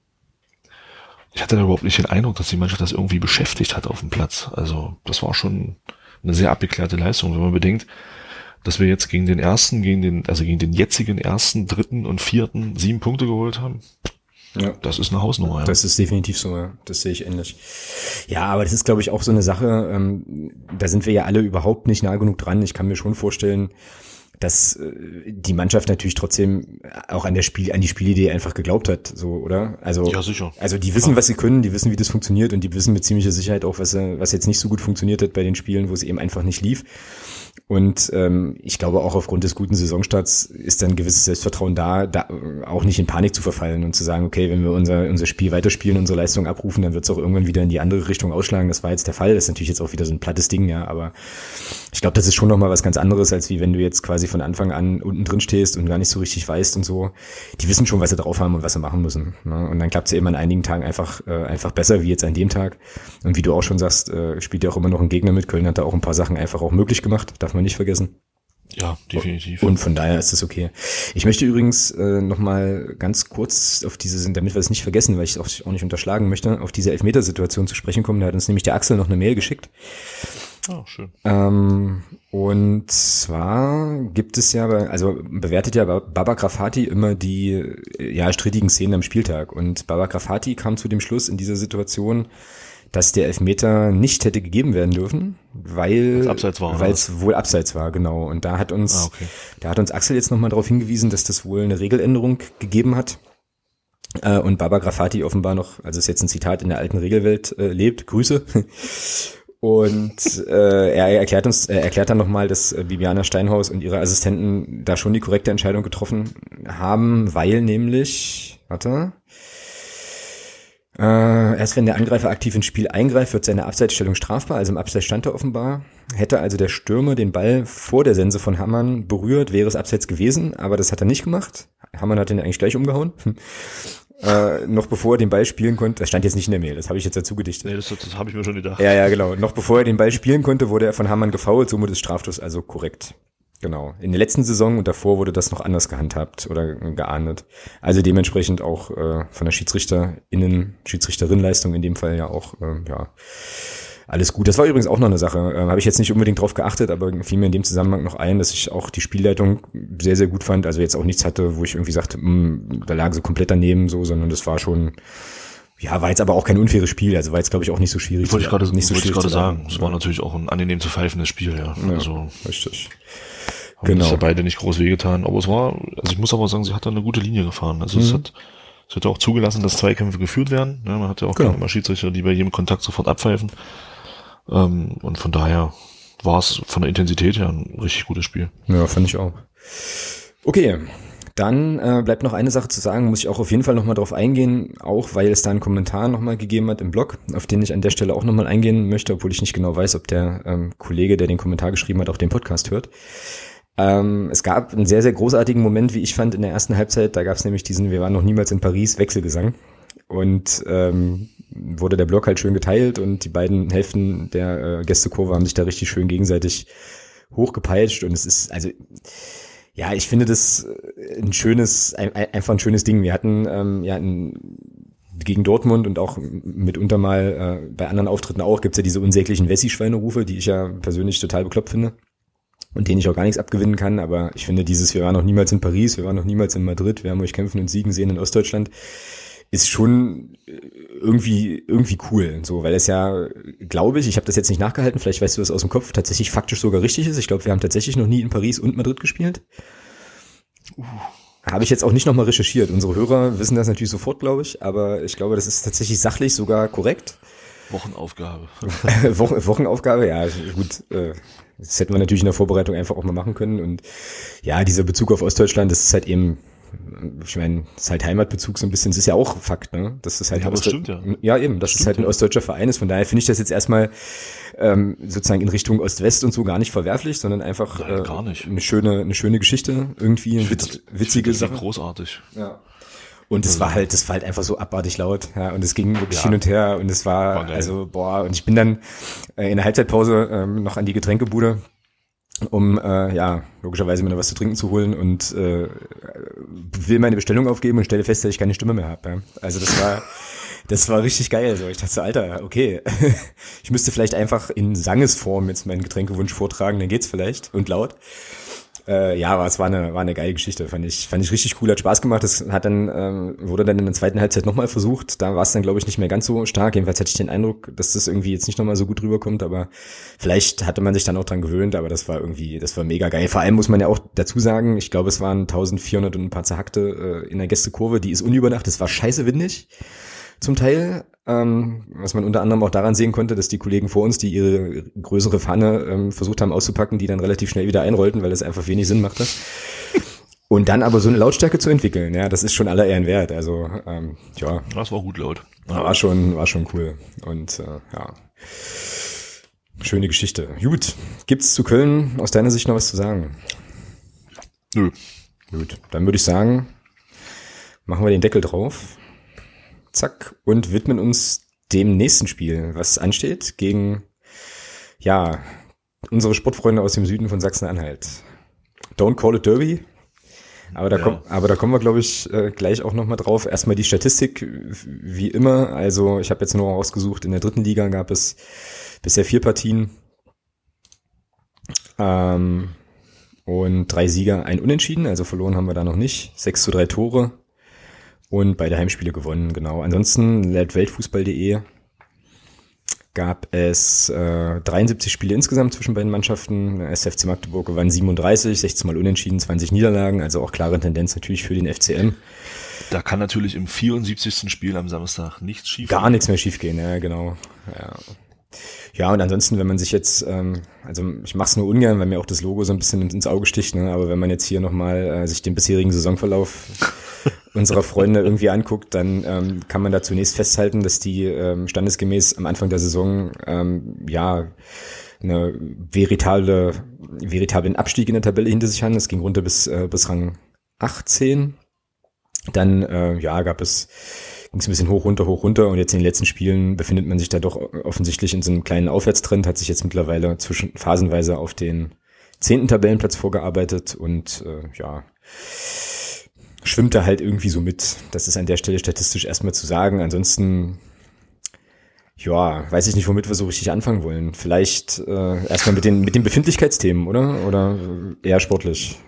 ich hatte da überhaupt nicht den Eindruck, dass die Mannschaft das irgendwie beschäftigt hat auf dem Platz. Also das war schon eine sehr abgeklärte Leistung, wenn man bedenkt, dass wir jetzt gegen den ersten, gegen den, also gegen den jetzigen ersten, dritten und vierten sieben Punkte geholt haben. Ja. Das ist eine Hausnummer, ja. Das ist definitiv so, ja. Das sehe ich ähnlich. Ja, aber das ist, glaube ich, auch so eine Sache, ähm, da sind wir ja alle überhaupt nicht nah genug dran. Ich kann mir schon vorstellen, dass äh, die Mannschaft natürlich trotzdem auch an der Spiel, an die Spielidee einfach geglaubt hat, so, oder? Also, ja, sicher. Also die wissen, was sie können, die wissen, wie das funktioniert und die wissen mit ziemlicher Sicherheit auch, was, was jetzt nicht so gut funktioniert hat bei den Spielen, wo es eben einfach nicht lief. Und ähm, ich glaube auch aufgrund des guten Saisonstarts ist dann gewisses Selbstvertrauen da, da auch nicht in Panik zu verfallen und zu sagen, okay, wenn wir unser, unser Spiel weiterspielen, unsere Leistung abrufen, dann wird es auch irgendwann wieder in die andere Richtung ausschlagen. Das war jetzt der Fall. Das ist natürlich jetzt auch wieder so ein plattes Ding, ja, aber ich glaube, das ist schon nochmal was ganz anderes, als wie wenn du jetzt quasi von Anfang an unten drin stehst und gar nicht so richtig weißt und so. Die wissen schon, was sie drauf haben und was sie machen müssen. Ne? Und dann klappt es ja immer an einigen Tagen einfach, äh, einfach besser, wie jetzt an dem Tag. Und wie du auch schon sagst, äh, spielt ja auch immer noch ein Gegner mit. Köln hat da auch ein paar Sachen einfach auch möglich gemacht, darf man nicht vergessen. Ja, definitiv. Und von daher ist es okay. Ich möchte übrigens äh, noch mal ganz kurz auf diese, damit wir es nicht vergessen, weil ich es auch nicht unterschlagen möchte, auf diese Elfmetersituation zu sprechen kommen. Da hat uns nämlich der Axel noch eine Mail geschickt. Oh, schön. Ähm, und zwar gibt es ja, also bewertet ja Baba Grafati immer die ja strittigen Szenen am Spieltag. Und Baba Grafati kam zu dem Schluss in dieser Situation, dass der Elfmeter nicht hätte gegeben werden dürfen, weil weil es wohl abseits war, genau. Und da hat uns, ah, okay. da hat uns Axel jetzt nochmal darauf hingewiesen, dass das wohl eine Regeländerung gegeben hat. Äh, und Baba Grafati offenbar noch, also ist jetzt ein Zitat in der alten Regelwelt äh, lebt, Grüße. Und äh, er erklärt uns, er erklärt dann nochmal, dass äh, Bibiana Steinhaus und ihre Assistenten da schon die korrekte Entscheidung getroffen haben, weil nämlich, warte, äh, erst wenn der Angreifer aktiv ins Spiel eingreift, wird seine Abseitsstellung strafbar, also im Abseits stand er offenbar. Hätte also der Stürmer den Ball vor der Sense von Hammann berührt, wäre es Abseits gewesen, aber das hat er nicht gemacht. Hammann hat ihn eigentlich gleich umgehauen. äh, noch bevor er den Ball spielen konnte, das stand jetzt nicht in der Mail, das habe ich jetzt dazu gedichtet. Nee, das, das habe ich mir schon gedacht. Ja, ja, genau. Noch bevor er den Ball spielen konnte, wurde er von Hammann gefoult, somit ist Strafstoß also korrekt. Genau. In der letzten Saison und davor wurde das noch anders gehandhabt oder geahndet. Also dementsprechend auch äh, von der Schiedsrichterinnen, Schiedsrichterinleistung in dem Fall ja auch, äh, ja, alles gut. Das war übrigens auch noch eine Sache. Äh, Habe ich jetzt nicht unbedingt drauf geachtet, aber fiel mir in dem Zusammenhang noch ein, dass ich auch die Spielleitung sehr, sehr gut fand. Also jetzt auch nichts hatte, wo ich irgendwie sagte, mh, hm, da lagen sie komplett daneben so, sondern das war schon, ja, war jetzt aber auch kein unfaires Spiel, also war jetzt glaube ich auch nicht so schwierig. Wollte ich gerade nicht so wollte ich gerade sagen. Es war natürlich auch ein angenehm zu pfeifendes Spiel, ja. ja also richtig. Haben Genau. ja beide nicht groß wehgetan. Aber es war, also ich muss aber sagen, sie hat da eine gute Linie gefahren. Also es Mhm. hat, es hat auch zugelassen, dass Zweikämpfe geführt werden. Ja, man hat ja auch Genau. keine Schiedsrichter, die bei jedem Kontakt sofort abpfeifen. Ähm, und von daher war es von der Intensität her ein richtig gutes Spiel. Ja, fand ich auch. Okay, dann äh, bleibt noch eine Sache zu sagen, muss ich auch auf jeden Fall nochmal drauf eingehen, auch weil es da einen Kommentar nochmal gegeben hat im Blog, auf den ich an der Stelle auch nochmal eingehen möchte, obwohl ich nicht genau weiß, ob der ähm, Kollege, der den Kommentar geschrieben hat, auch den Podcast hört. Ähm, es gab einen sehr, sehr großartigen Moment, wie ich fand, in der ersten Halbzeit. Da gab es nämlich diesen, wir waren noch niemals in Paris, Wechselgesang. Und ähm, wurde der Block halt schön geteilt und die beiden Hälften der äh, Gästekurve haben sich da richtig schön gegenseitig hochgepeitscht. Und es ist, also, ja, ich finde das äh, ein schönes, ein, ein- einfach ein schönes Ding. Wir hatten ähm, ja ein, gegen Dortmund und auch mitunter mal äh, bei anderen Auftritten auch, gibt's ja diese unsäglichen Wessi-Schweinerufe, die ich ja persönlich total bekloppt finde und denen ich auch gar nichts abgewinnen kann. Aber ich finde dieses, wir waren noch niemals in Paris, wir waren noch niemals in Madrid, wir haben euch kämpfen und siegen sehen in Ostdeutschland, ist schon äh, irgendwie irgendwie cool, so, weil es ja, glaube ich, ich habe das jetzt nicht nachgehalten, vielleicht weißt du das aus dem Kopf, tatsächlich faktisch sogar richtig ist. Ich glaube, wir haben tatsächlich noch nie in Paris und Madrid gespielt. Habe ich jetzt auch nicht nochmal recherchiert. Unsere Hörer wissen das natürlich sofort, glaube ich, aber ich glaube, das ist tatsächlich sachlich sogar korrekt. Wochenaufgabe. Wochen, Wochenaufgabe, ja, gut. Äh, das hätten wir natürlich in der Vorbereitung einfach auch mal machen können. Und ja, dieser Bezug auf Ostdeutschland, das ist halt eben, ich meine, das ist halt Heimatbezug so ein bisschen, das ist ja auch Fakt, ne? Das ist halt Ja, das Ostdeu- stimmt ja. Ja, eben, dass es Stimmt, halt ein ja. ostdeutscher Verein ist. Von daher finde ich das jetzt erstmal ähm, sozusagen in Richtung Ost-West und so gar nicht verwerflich, sondern einfach Nein, äh, gar nicht. eine schöne, eine schöne Geschichte irgendwie, eine Ich witz, das- ich witzige das Sache. großartig. Ja. Und es war halt, das war halt einfach so abartig laut, ja, und es ging wirklich Ja. hin und her und es war, geil. also, boah, und ich bin dann äh, in der Halbzeitpause ähm, noch an die Getränkebude, um, äh, ja, logischerweise mir noch was zu trinken zu holen und äh, will meine Bestellung aufgeben und stelle fest, dass ich keine Stimme mehr habe, ja. Also das war, das war richtig geil, so. Ich dachte so, Alter, okay, ich müsste vielleicht einfach in Sangesform jetzt meinen Getränkewunsch vortragen, dann geht's vielleicht und laut. Äh, ja, aber es war eine, war eine geile Geschichte, fand ich, fand ich richtig cool, hat Spaß gemacht. Das hat dann, ähm, wurde dann in der zweiten Halbzeit nochmal versucht. Da war es dann, glaube ich, nicht mehr ganz so stark. Jedenfalls hatte ich den Eindruck, dass das irgendwie jetzt nicht nochmal so gut rüberkommt, aber vielleicht hatte man sich dann auch dran gewöhnt, aber das war irgendwie, das war mega geil. Vor allem muss man ja auch dazu sagen, ich glaube, es waren 1400 und ein paar zerhackte äh, in der Gästekurve, die ist unüberdacht, es war scheiße windig zum Teil, ähm, was man unter anderem auch daran sehen konnte, dass die Kollegen vor uns, die ihre größere Pfanne ähm, versucht haben auszupacken, die dann relativ schnell wieder einrollten, weil das einfach wenig Sinn machte. Und dann aber so eine Lautstärke zu entwickeln, ja, das ist schon aller Ehren wert. Also ähm, ja, Das war gut laut. war schon, war schon cool. Und äh, ja, schöne Geschichte. Gut, gibt's zu Köln aus deiner Sicht noch was zu sagen? Nö. Gut, dann würde ich sagen, machen wir den Deckel drauf. Zack. Und widmen uns dem nächsten Spiel, was ansteht, gegen, ja, unsere Sportfreunde aus dem Süden von Sachsen-Anhalt. Don't call it Derby. Aber da, Ja. komm, aber da kommen wir, glaube ich, äh, gleich auch nochmal drauf. Erstmal die Statistik, wie immer. Also ich habe jetzt nur rausgesucht, in der dritten Liga gab es bisher vier Partien. Ähm, und drei Sieger, ein Unentschieden, also verloren haben wir da noch nicht. Sechs zu drei Tore und beide Heimspiele gewonnen, genau. Ansonsten, laut Weltfußball.de gab es äh, 73 Spiele insgesamt zwischen beiden Mannschaften. SFC Magdeburg gewann 37, 16 Mal Unentschieden, 20 Niederlagen, also auch klare Tendenz natürlich für den FCM. Da kann natürlich im 74. Spiel am Samstag nichts schief Gar nichts mehr schiefgehen, ja, genau. Ja. Ja, und ansonsten, wenn man sich jetzt, ähm, also ich mache es nur ungern, weil mir auch das Logo so ein bisschen ins Auge sticht, ne? aber wenn man jetzt hier nochmal äh, sich den bisherigen Saisonverlauf unserer Freunde irgendwie anguckt, dann ähm, kann man da zunächst festhalten, dass die ähm, standesgemäß am Anfang der Saison ähm, ja eine veritable, veritablen Abstieg in der Tabelle hinter sich haben. Es ging runter bis, äh, bis Rang 18. Dann äh, ja, gab es ging es ein bisschen hoch, runter, hoch, runter und jetzt in den letzten Spielen befindet man sich da doch offensichtlich in so einem kleinen Aufwärtstrend, hat sich jetzt mittlerweile zwischen phasenweise auf den zehnten Tabellenplatz vorgearbeitet und äh, ja, schwimmt da halt irgendwie so mit. Das ist an der Stelle statistisch erstmal zu sagen. Ansonsten, ja, weiß ich nicht, womit wir so richtig anfangen wollen. Vielleicht äh, erstmal mit den, mit den Befindlichkeitsthemen, oder? Oder eher sportlich?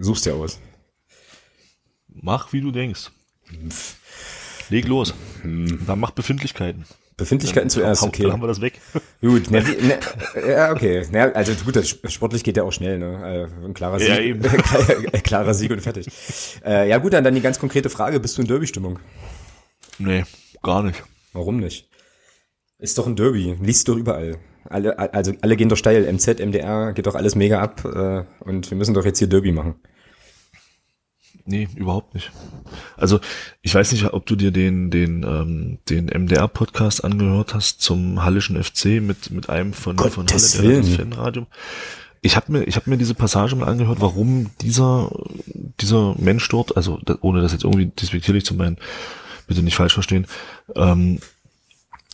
Suchst dir aus. Mach, wie du denkst. Leg los. Dann mach Befindlichkeiten. Befindlichkeiten zuerst, okay. Dann haben wir das weg. Gut, wie, ne, ja, okay. Ne, also gut, das sportlich geht ja auch schnell, ne? Äh, Ein klarer Sieg. Ja, eben. klarer Sieg und fertig. Äh, ja gut, dann, dann die ganz konkrete Frage, bist du in Derby-Stimmung? Nee, gar nicht. Warum nicht? Ist doch ein Derby, liest doch überall. Alle, also alle gehen doch steil, MZ, MDR, geht doch alles mega ab äh, und wir müssen doch jetzt hier Derby machen. Nee, überhaupt nicht. Also ich weiß nicht, ob du dir den den ähm, den MDR-Podcast angehört hast zum Hallischen FC mit mit einem von von Halle der das Fanradio. Ich habe mir ich habe mir diese Passage mal angehört, warum dieser dieser Mensch dort, also ohne das jetzt irgendwie despektierlich zu meinen, bitte nicht falsch verstehen, ähm,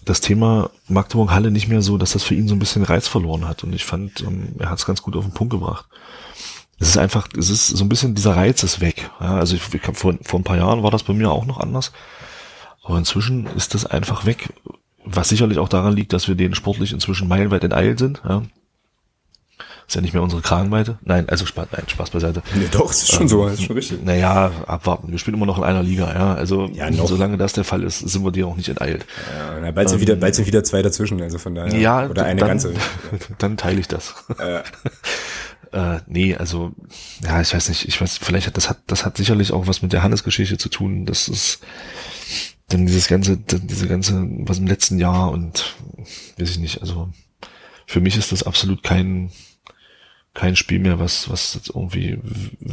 das Thema Magdeburg Halle nicht mehr so, dass das für ihn so ein bisschen Reiz verloren hat. Und ich fand, ähm, er hat es ganz gut auf den Punkt gebracht. Es ist einfach, es ist so ein bisschen, dieser Reiz ist weg. Ja, also ich, ich hab vor, vor ein paar Jahren war das bei mir auch noch anders. Aber inzwischen ist das einfach weg. Was sicherlich auch daran liegt, dass wir denen sportlich inzwischen meilenweit enteilt sind. Ja. Ist ja nicht mehr unsere Kragenweite. Nein, also Spaß, nein, Spaß beiseite. Nee, doch, es ist schon so, das ist schon richtig. Naja, abwarten. Wir spielen immer noch in einer Liga, ja. Also Ja, noch. solange das der Fall ist, sind wir dir auch nicht enteilt. Ja, na, bald, sind wieder, bald sind wieder zwei dazwischen, also von daher. Ja, oder eine dann, ganze. Dann teile ich das. äh, nee, also ja, ich weiß nicht, ich weiß, vielleicht hat das hat das hat sicherlich auch was mit der Hannes-Geschichte zu tun. Das ist dann dieses ganze, diese ganze, was im letzten Jahr und weiß ich nicht, also für mich ist das absolut kein kein Spiel mehr, was was jetzt irgendwie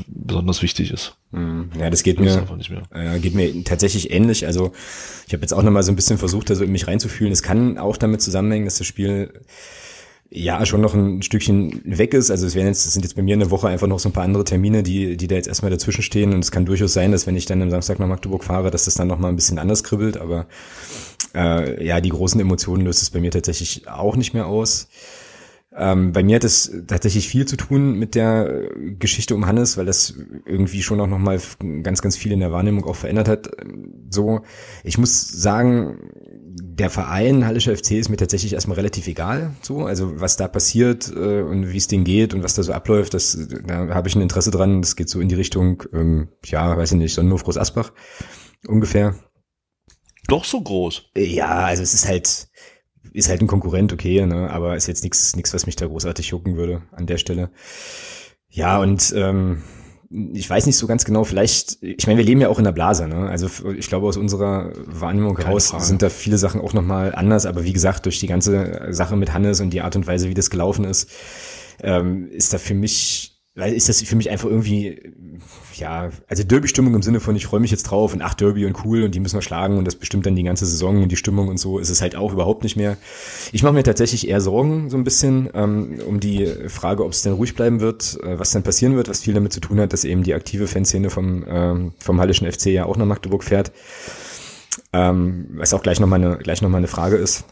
besonders wichtig ist. Hm, Ja, das geht Das mir, nicht mehr. äh, geht mir tatsächlich ähnlich. Also ich habe jetzt auch nochmal so ein bisschen versucht, da so in mich reinzufühlen. Es kann auch damit zusammenhängen, dass das Spiel ja schon noch ein Stückchen weg ist. Also es werden jetzt, es sind jetzt bei mir in der Woche einfach noch so ein paar andere Termine, die, die da jetzt erstmal dazwischen stehen. Und es kann durchaus sein, dass wenn ich dann am Samstag nach Magdeburg fahre, dass das dann nochmal ein bisschen anders kribbelt. Aber äh, ja, die großen Emotionen löst es bei mir tatsächlich auch nicht mehr aus. Ähm, bei mir hat es tatsächlich viel zu tun mit der Geschichte um Hannes, weil das irgendwie schon auch nochmal ganz, ganz viel in der Wahrnehmung auch verändert hat. So, ich muss sagen, der Verein Hallischer FC ist mir tatsächlich erstmal relativ egal. So, also was da passiert äh, und wie es denen geht und was da so abläuft, das, da habe ich ein Interesse dran. Das geht so in die Richtung, ähm, ja, weiß ich nicht, Sonnenhof Groß Asbach ungefähr. Doch so groß. Ja, also es ist halt, ist halt ein Konkurrent, okay, ne? aber ist jetzt nichts, nichts, was mich da großartig jucken würde an der Stelle. Ja, und ähm, ich weiß nicht so ganz genau, vielleicht, ich meine, wir leben ja auch in der Blase, ne? Also ich glaube, aus unserer Wahrnehmung Keine heraus Frage. sind da viele Sachen auch nochmal anders, aber wie gesagt, durch die ganze Sache mit Hannes und die Art und Weise, wie das gelaufen ist, ähm, ist da für mich, weil ist das für mich einfach irgendwie, ja, also Derby-Stimmung im Sinne von, ich freue mich jetzt drauf und ach, Derby und cool und die müssen wir schlagen und das bestimmt dann die ganze Saison und die Stimmung und so ist es halt auch überhaupt nicht mehr. Ich mache mir tatsächlich eher Sorgen so ein bisschen ähm, um die Frage, ob es denn ruhig bleiben wird, äh, was dann passieren wird, was viel damit zu tun hat, dass eben die aktive Fanszene vom, ähm, vom Hallischen FC ja auch nach Magdeburg fährt. Ähm, was auch gleich nochmal eine, gleich noch eine Frage ist.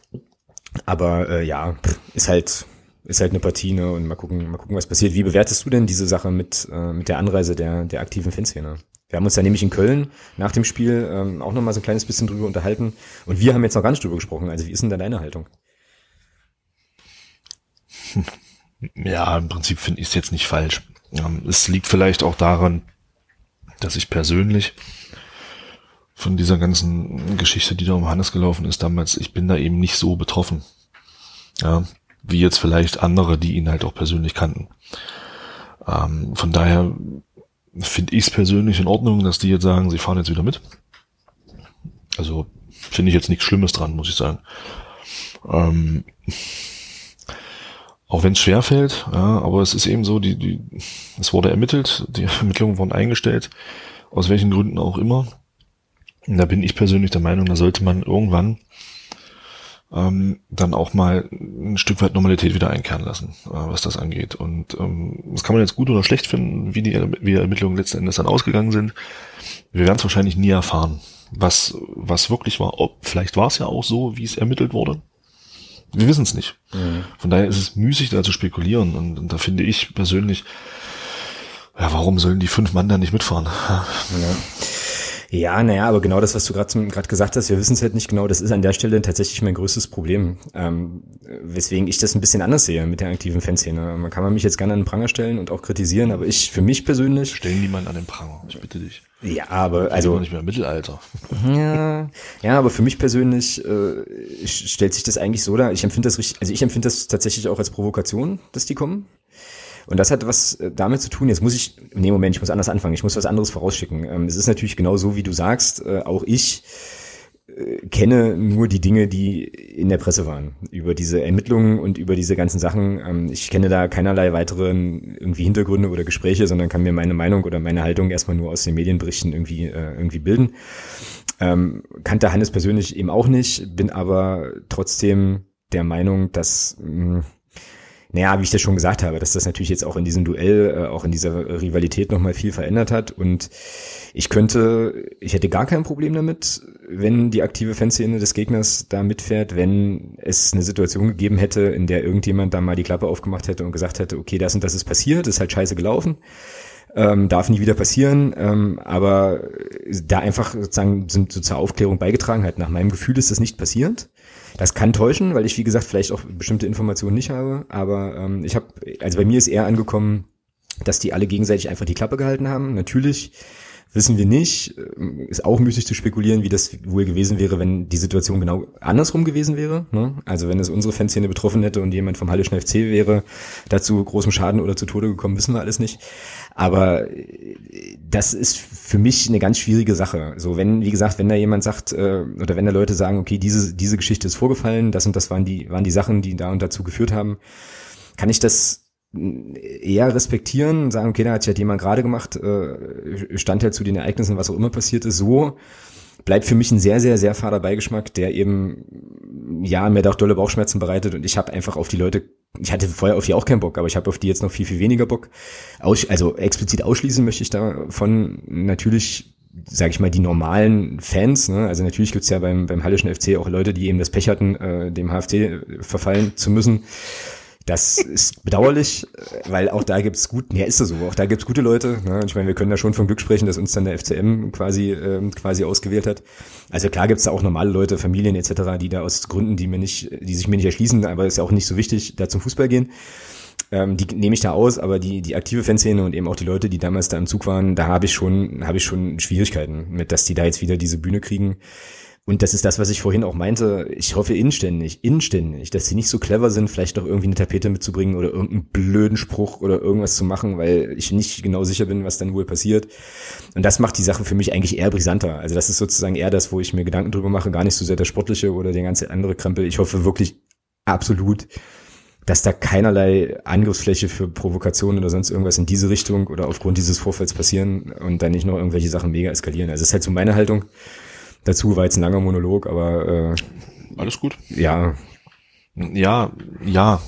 Aber äh, ja, ist halt ist halt eine Partie, ne? Und mal gucken, mal gucken, was passiert. Wie bewertest du denn diese Sache mit, äh, mit der Anreise der, der aktiven Fanszene? Wir haben uns da nämlich in Köln nach dem Spiel ähm, auch nochmal so ein kleines bisschen drüber unterhalten. Und wir haben jetzt noch gar nicht drüber gesprochen. Also wie ist denn da deine Haltung? Ja, im Prinzip finde ich es jetzt nicht falsch. Ähm, Es liegt vielleicht auch daran, dass ich persönlich von dieser ganzen Geschichte, die da um Hannes gelaufen ist damals, ich bin da eben nicht so betroffen. Ja, wie jetzt vielleicht andere, die ihn halt auch persönlich kannten. Ähm, von daher finde ich es persönlich in Ordnung, dass die jetzt sagen, sie fahren jetzt wieder mit. Also finde ich jetzt nichts Schlimmes dran, muss ich sagen. Ähm, auch wenn es schwer fällt, ja, aber es ist eben so, die, die, es wurde ermittelt, die Ermittlungen wurden eingestellt, aus welchen Gründen auch immer. Und da bin ich persönlich der Meinung, da sollte man irgendwann ähm, dann auch mal ein Stück weit Normalität wieder einkehren lassen, äh, was das angeht. Und ähm, das kann man jetzt gut oder schlecht finden, wie die, wie die Ermittlungen letzten Endes dann ausgegangen sind. Wir werden es wahrscheinlich nie erfahren, was, was wirklich war. Ob, vielleicht war es ja auch so, wie es ermittelt wurde. Wir wissen es nicht. Von daher ist es müßig, da zu spekulieren. Und, und da finde ich persönlich, ja, warum sollen die fünf Mann da nicht mitfahren? Ja. Ja, naja, aber genau das, was du gerade gesagt hast, wir wissen es halt nicht genau, das ist an der Stelle tatsächlich mein größtes Problem. Ähm, weswegen ich das ein bisschen anders sehe mit der aktiven Fanszene. Man kann man mich jetzt gerne an den Pranger stellen und auch kritisieren, aber ich, für mich persönlich. Stellen niemand an den Pranger, ich bitte dich. Ja, aber also. nicht mehr Mittelalter. Ja, ja, aber für mich persönlich äh, stellt sich das eigentlich so dar. Ich empfinde das richtig, also ich empfinde das tatsächlich auch als Provokation, dass die kommen. Und das hat was äh, damit zu tun, jetzt muss ich, nee, Moment, ich muss anders anfangen, ich muss was anderes vorausschicken. Ähm, es ist natürlich genau so, wie du sagst, äh, auch ich äh, kenne nur die Dinge, die in der Presse waren, über diese Ermittlungen und über diese ganzen Sachen. Ähm, ich kenne da keinerlei weiteren irgendwie Hintergründe oder Gespräche, sondern kann mir meine Meinung oder meine Haltung erstmal nur aus den Medienberichten irgendwie, irgendwie bilden. Ähm, kannte Hannes persönlich eben auch nicht, bin aber trotzdem der Meinung, dass mh, naja, wie ich das schon gesagt habe, dass das natürlich jetzt auch in diesem Duell, äh, auch in dieser Rivalität nochmal viel verändert hat. Und ich könnte, ich hätte gar kein Problem damit, wenn die aktive Fanszene des Gegners da mitfährt, wenn es eine Situation gegeben hätte, in der irgendjemand da mal die Klappe aufgemacht hätte und gesagt hätte, okay, das und das ist passiert, ist halt scheiße gelaufen. Ähm, darf nie wieder passieren, ähm, aber da einfach sozusagen sind so zur Aufklärung beigetragen hat. Nach meinem Gefühl ist das nicht passiert. Das kann täuschen, weil ich, wie gesagt, vielleicht auch bestimmte Informationen nicht habe. Aber ähm, ich habe, also bei mir ist eher angekommen, dass die alle gegenseitig einfach die Klappe gehalten haben. Natürlich wissen wir nicht. Ähm, ist auch müßig zu spekulieren, wie das wohl gewesen wäre, wenn die Situation genau andersrum gewesen wäre. Ne? Also wenn es unsere Fanszene betroffen hätte und jemand vom Hallischen FC wäre dazu großem Schaden oder zu Tode gekommen, wissen wir alles nicht. Aber äh, das ist für mich eine ganz schwierige Sache. So, wenn, wie gesagt, wenn da jemand sagt, äh, oder wenn da Leute sagen, okay, diese, diese Geschichte ist vorgefallen, das und das waren die, waren die Sachen, die da und dazu geführt haben, kann ich das eher respektieren, sagen, okay, da hat sich halt jemand gerade gemacht, äh, stand halt zu den Ereignissen, was auch immer passiert ist, so bleibt für mich ein sehr, sehr, sehr fader Beigeschmack, der eben, ja, mir doch dolle Bauchschmerzen bereitet und ich habe einfach auf die Leute ich hatte vorher auf die auch keinen Bock, aber ich habe auf die jetzt noch viel, viel weniger Bock. Aus, also explizit ausschließen möchte ich davon natürlich, sage ich mal, die normalen Fans. Ne? Also natürlich gibt's ja beim, beim Hallischen FC auch Leute, die eben das Pech hatten, äh, dem HFC verfallen zu müssen. Das ist bedauerlich, weil auch da gibt's gut, ja ist das so, auch da gibt's gute Leute. Ne? Ich meine, wir können da schon von Glück sprechen, dass uns dann der FCM quasi ähm, quasi ausgewählt hat. Also klar gibt's da auch normale Leute, Familien etc., die da aus Gründen, die mir nicht, die sich mir nicht erschließen, aber ist ja auch nicht so wichtig, da zum Fußball gehen. Ähm, die nehme ich da aus, aber die die aktive Fanszene und eben auch die Leute, die damals da im Zug waren, da habe ich schon habe ich schon Schwierigkeiten mit, dass die da jetzt wieder diese Bühne kriegen. Und das ist das, was ich vorhin auch meinte. Ich hoffe inständig, inständig, dass sie nicht so clever sind, vielleicht noch irgendwie eine Tapete mitzubringen oder irgendeinen blöden Spruch oder irgendwas zu machen, weil ich nicht genau sicher bin, was dann wohl passiert. Und das macht die Sache für mich eigentlich eher brisanter. Also das ist sozusagen eher das, wo ich mir Gedanken drüber mache, gar nicht so sehr der sportliche oder der ganze andere Krempel. Ich hoffe wirklich absolut, dass da keinerlei Angriffsfläche für Provokationen oder sonst irgendwas in diese Richtung oder aufgrund dieses Vorfalls passieren und dann nicht noch irgendwelche Sachen mega eskalieren. Also es ist halt so meine Haltung. Dazu war jetzt ein langer Monolog, aber äh, alles gut. Ja. Ja, ja,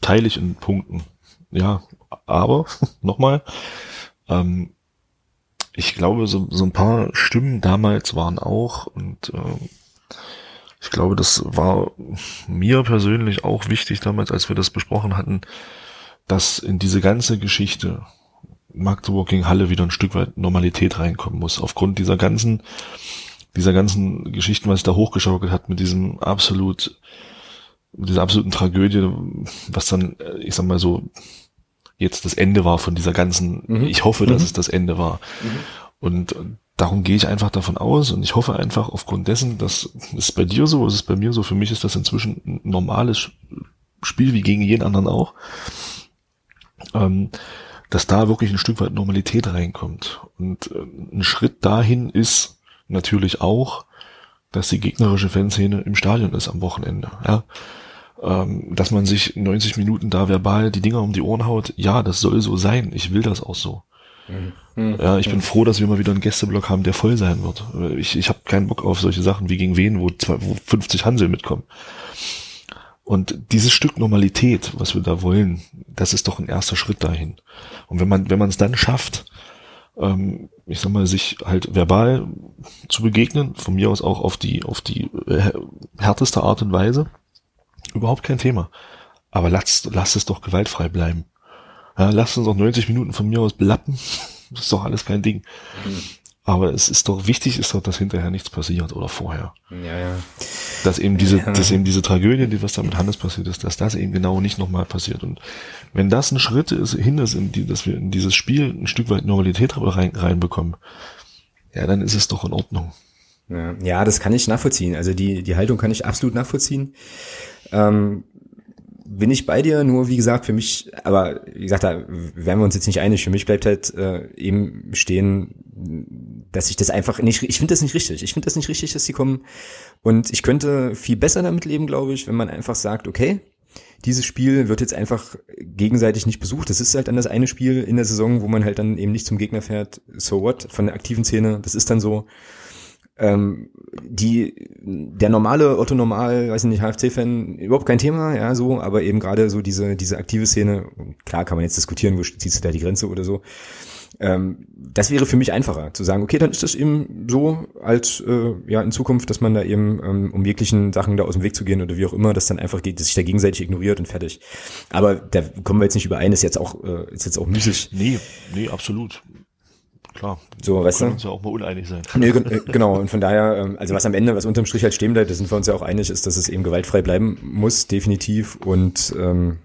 teile ich in Punkten. Ja, aber nochmal, ähm, ich glaube, so, so ein paar Stimmen damals waren auch und äh, ich glaube, das war mir persönlich auch wichtig damals, als wir das besprochen hatten, dass in diese ganze Geschichte Magdeburg gegen Halle wieder ein Stück weit Normalität reinkommen muss. Aufgrund dieser ganzen dieser ganzen Geschichten, was da hochgeschaukelt hat mit diesem absolut, mit dieser absoluten Tragödie, was dann, äh, ich sag mal so, jetzt das Ende war von dieser ganzen, mhm. ich hoffe, dass mhm. es das Ende war. Mhm. Und darum gehe ich einfach davon aus und ich hoffe einfach aufgrund dessen, dass es bei dir so, ist es bei mir so, für mich ist das inzwischen ein normales Spiel wie gegen jeden anderen auch, ähm, dass da wirklich ein Stück weit Normalität reinkommt. Und äh, ein Schritt dahin ist, natürlich auch, dass die gegnerische Fanszene im Stadion ist am Wochenende. Ja? Ähm, dass man sich 90 Minuten da verbal die Dinger um die Ohren haut, ja, das soll so sein. Ich will das auch so. Mhm. Ja, ich bin froh, dass wir mal wieder einen Gästeblock haben, der voll sein wird. Ich, ich habe keinen Bock auf solche Sachen wie gegen wen, wo, zwei, wo 50 Hansel mitkommen. Und dieses Stück Normalität, was wir da wollen, das ist doch ein erster Schritt dahin. Und wenn man, wenn man es dann schafft, ähm, ich sag mal, sich halt verbal zu begegnen, von mir aus auch auf die, auf die äh, härteste Art und Weise, überhaupt kein Thema. Aber lasst, lasst es doch gewaltfrei bleiben. Ja, lasst uns auch 90 Minuten von mir aus belappen. Das ist doch alles kein Ding. Mhm. Aber es ist doch wichtig, ist doch, dass hinterher nichts passiert oder vorher. Ja, ja. Dass eben diese, ja. dass eben diese Tragödie, die was da mit Hannes passiert ist, dass das eben genau nicht nochmal passiert. Und wenn das ein Schritt ist, hin ist, in die, dass wir in dieses Spiel ein Stück weit Normalität rein, reinbekommen, ja, dann ist es doch in Ordnung. Ja, ja, das kann ich nachvollziehen. Also die, die Haltung kann ich absolut nachvollziehen. Ähm, bin ich bei dir, nur wie gesagt, für mich, aber wie gesagt, da wären wir uns jetzt nicht einig. Für mich bleibt halt äh, eben stehen, dass ich das einfach nicht, ich finde das nicht richtig. Ich finde das nicht richtig, dass die kommen. Und ich könnte viel besser damit leben, glaube ich, wenn man einfach sagt, okay, dieses Spiel wird jetzt einfach gegenseitig nicht besucht. Das ist halt dann das eine Spiel in der Saison, wo man halt dann eben nicht zum Gegner fährt. So what? Von der aktiven Szene. Das ist dann so ähm, die der normale Otto Normal, weiß ich nicht, HFC-Fan überhaupt kein Thema, ja so, aber eben gerade so diese diese aktive Szene. Klar kann man jetzt diskutieren, wo ziehst du da die Grenze oder so. Ähm, das wäre für mich einfacher zu sagen, okay, dann ist das eben so als äh, ja in Zukunft, dass man da eben ähm, um jeglichen Sachen da aus dem Weg zu gehen oder wie auch immer, das dann einfach geht, dass sich da gegenseitig ignoriert und fertig. Aber da kommen wir jetzt nicht überein, ist jetzt auch äh, ist jetzt auch müßig. Nee, nee, absolut klar. So, weißt wir du? uns ja auch mal uneinig sein. Nee, äh, genau. Und von daher, ähm, also was am Ende, was unterm Strich halt stehen bleibt, da sind wir uns ja auch einig, ist, dass es eben gewaltfrei bleiben muss, definitiv. Und ähm,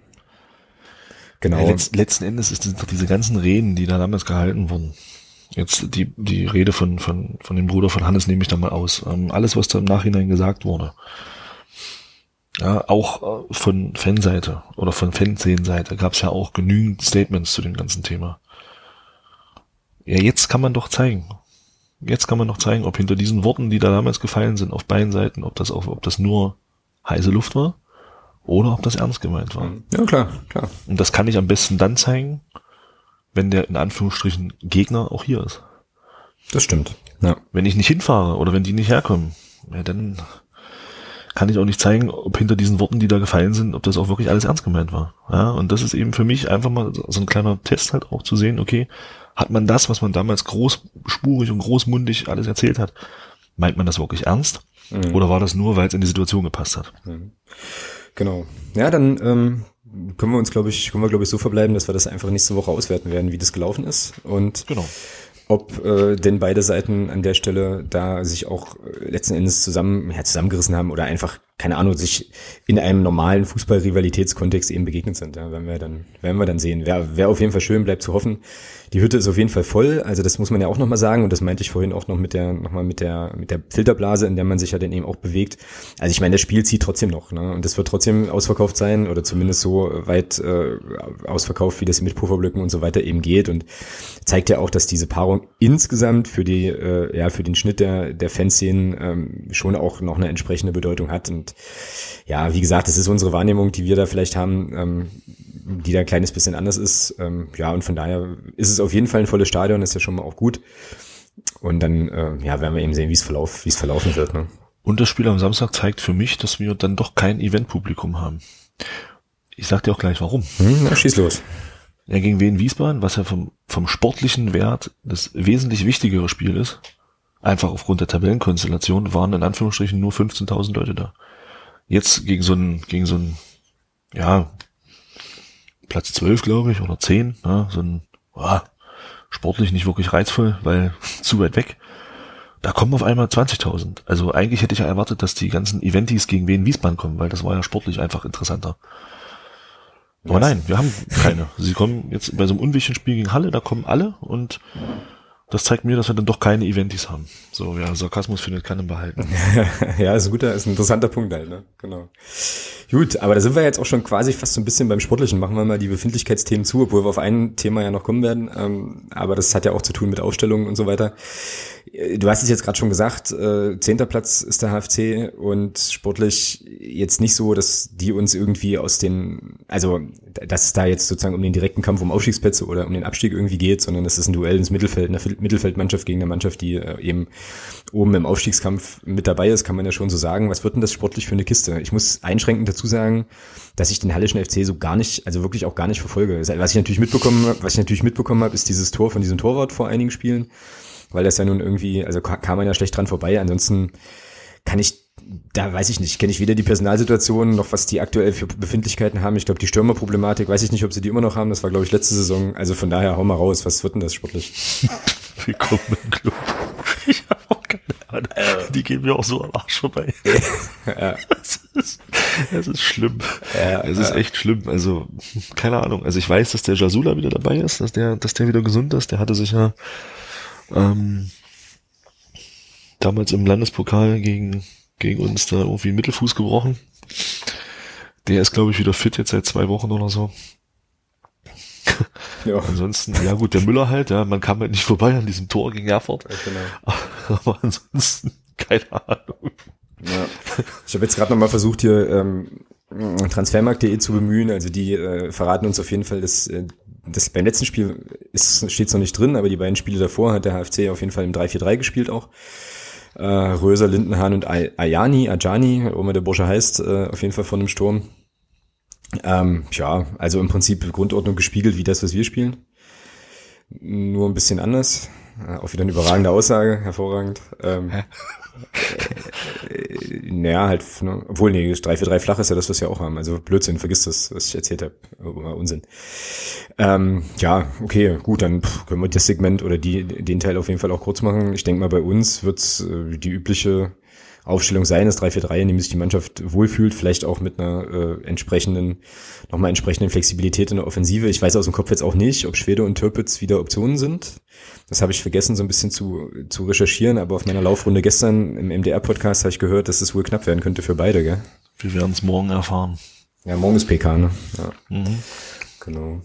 genau. Ja, letzt, letzten Endes ist doch diese ganzen Reden, die da damals gehalten wurden. Jetzt die, die Rede von, von, von dem Bruder von Hannes nehme ich da mal aus. Ähm, alles, was da im Nachhinein gesagt wurde. Ja, auch äh, von Fanseite oder von Fansehenseite gab es ja auch genügend Statements zu dem ganzen Thema. Ja, jetzt kann man doch zeigen. Jetzt kann man noch zeigen, ob hinter diesen Worten, die da damals gefallen sind, auf beiden Seiten, ob das, auch, ob das nur heiße Luft war oder ob das ernst gemeint war. Ja, klar, klar. Und das kann ich am besten dann zeigen, wenn der in Anführungsstrichen Gegner auch hier ist. Das stimmt. Ja. Wenn ich nicht hinfahre oder wenn die nicht herkommen, ja, dann kann ich auch nicht zeigen, ob hinter diesen Worten, die da gefallen sind, ob das auch wirklich alles ernst gemeint war. Ja, und das ist eben für mich einfach mal so ein kleiner Test halt auch zu sehen, okay, hat man das, was man damals großspurig und großmundig alles erzählt hat, meint man das wirklich ernst? Mhm. Oder war das nur, weil es in die Situation gepasst hat? Mhm. Genau. Ja, dann ähm, können wir uns, glaube ich, können wir, glaube ich, so verbleiben, dass wir das einfach nächste Woche auswerten werden, wie das gelaufen ist. Und genau ob äh, denn beide Seiten an der Stelle da sich auch äh, letzten Endes zusammen ja, zusammengerissen haben oder einfach keine Ahnung sich in einem normalen Fußball-Rivalitätskontext eben begegnet sind. Ja, werden wir dann werden wir dann sehen. Wäre wär auf jeden Fall schön, bleibt zu hoffen. Die Hütte ist auf jeden Fall voll. Also das muss man ja auch noch mal sagen und das meinte ich vorhin auch noch mit der noch mal mit der mit der Filterblase, in der man sich ja dann eben auch bewegt. Also ich meine, das Spiel zieht trotzdem noch ne? und das wird trotzdem ausverkauft sein oder zumindest so weit äh, ausverkauft, wie das mit Pufferblöcken und so weiter eben geht und zeigt ja auch, dass diese Paarung insgesamt für die, äh, ja, für den Schnitt der, der Fanszenen ähm, schon auch noch eine entsprechende Bedeutung hat. Und ja, wie gesagt, das ist unsere Wahrnehmung, die wir da vielleicht haben, ähm, die da ein kleines bisschen anders ist. Ähm, ja, und von daher ist es auf jeden Fall ein volles Stadion, ist ja schon mal auch gut. Und dann, äh, ja, werden wir eben sehen, wie es verlauf, wie es verlaufen wird. Ne? Und das Spiel am Samstag zeigt für mich, dass wir dann doch kein Eventpublikum haben. Ich sag dir auch gleich warum. Hm, na, schieß los. Ja, gegen Wien Wiesbaden, was ja vom, vom sportlichen Wert das wesentlich wichtigere Spiel ist, einfach aufgrund der Tabellenkonstellation, waren in Anführungsstrichen nur 15.000 Leute da. Jetzt gegen so ein, gegen so ein, ja, Platz 12, glaube ich, oder 10, ja, so ein, oh, sportlich nicht wirklich reizvoll, weil zu weit weg. Da kommen auf einmal 20.000. Also eigentlich hätte ich ja erwartet, dass die ganzen Eventis gegen Wien Wiesbaden kommen, weil das war ja sportlich einfach interessanter. Aber nein, wir haben keine. Sie kommen jetzt bei so einem unwichtigen Spiel gegen Halle, da kommen alle und das zeigt mir, dass wir dann doch keine Eventis haben. So, ja, Sarkasmus findet keinen behalten. ja, ist ein guter, ist ein interessanter Punkt halt, ne? Genau. Gut, aber da sind wir jetzt auch schon quasi fast so ein bisschen beim Sportlichen. Machen wir mal die Befindlichkeitsthemen zu, obwohl wir auf ein Thema ja noch kommen werden. Ähm, aber das hat ja auch zu tun mit Ausstellungen und so weiter. Du hast es jetzt gerade schon gesagt, äh, zehnter Platz ist der HFC und sportlich jetzt nicht so, dass die uns irgendwie aus den, also dass es da jetzt sozusagen um den direkten Kampf um Aufstiegsplätze oder um den Abstieg irgendwie geht, sondern es ist ein Duell ins Mittelfeld, eine Mittelfeldmannschaft gegen eine Mannschaft, die äh, eben oben im Aufstiegskampf mit dabei ist, kann man ja schon so sagen. Was wird denn das sportlich für eine Kiste? Ich muss einschränkend dazu sagen, dass ich den Hallischen FC so gar nicht, also wirklich auch gar nicht verfolge. Was ich natürlich mitbekommen, was ich natürlich mitbekommen habe, ist dieses Tor von diesem Torwart vor einigen Spielen weil das ja nun irgendwie, also kam man ja schlecht dran vorbei. Ansonsten kann ich da weiß ich nicht, kenne ich weder die Personalsituation noch was die aktuell für Befindlichkeiten haben. Ich glaube, die Stürmerproblematik, weiß ich nicht, ob sie die immer noch haben. Das war, glaube ich, letzte Saison. Also von daher, hau mal raus. Was wird denn das sportlich? Willkommen im Club. Ich habe auch keine Ahnung. Äh. Die gehen mir auch so am Arsch vorbei. Es ist, ist schlimm. Ja, es ist echt schlimm. Also, keine Ahnung. Also ich weiß, dass der Jasula wieder dabei ist, dass der, dass der wieder gesund ist. Der hatte sich ja ähm, damals im Landespokal gegen, gegen uns da irgendwie Mittelfuß gebrochen. Der ist, glaube ich, wieder fit jetzt seit zwei Wochen oder so. Ja. Ansonsten, ja gut, der Müller halt, ja, man kam halt nicht vorbei an diesem Tor gegen Erfurt. Ja, genau. Aber ansonsten, keine Ahnung. Ja. Ich habe jetzt gerade nochmal versucht, hier ähm, transfermarkt.de zu bemühen. Also die äh, verraten uns auf jeden Fall, dass, äh, das beim letzten Spiel steht es noch nicht drin, aber die beiden Spiele davor hat der HFC auf jeden Fall im 3-4-3 gespielt auch. Äh, Röser, Lindenhahn und Ayani, Ajani, wo immer der Bursche heißt, äh, auf jeden Fall von dem Sturm. Ähm, ja, also im Prinzip Grundordnung gespiegelt wie das, was wir spielen. Nur ein bisschen anders. Äh, auch wieder eine überragende Aussage, hervorragend. Ähm, äh, naja, halt, ne, obwohl, nee, 3 für 3 flach ist ja das, was wir auch haben. Also Blödsinn, vergiss das, was ich erzählt habe. Unsinn. Ähm, ja, okay, gut, dann können wir das Segment oder die, den Teil auf jeden Fall auch kurz machen. Ich denke mal, bei uns wird äh, die übliche Aufstellung sein, das 3-4-3, in dem sich die Mannschaft wohlfühlt, vielleicht auch mit einer äh, entsprechenden, nochmal entsprechenden Flexibilität in der Offensive. Ich weiß aus dem Kopf jetzt auch nicht, ob Schwede und Türpitz wieder Optionen sind. Das habe ich vergessen, so ein bisschen zu, zu recherchieren, aber auf meiner Laufrunde gestern im MDR-Podcast habe ich gehört, dass es wohl knapp werden könnte für beide, gell? Wir werden es morgen erfahren. Ja, morgen ist PK, ne? Ja. Mhm. Genau.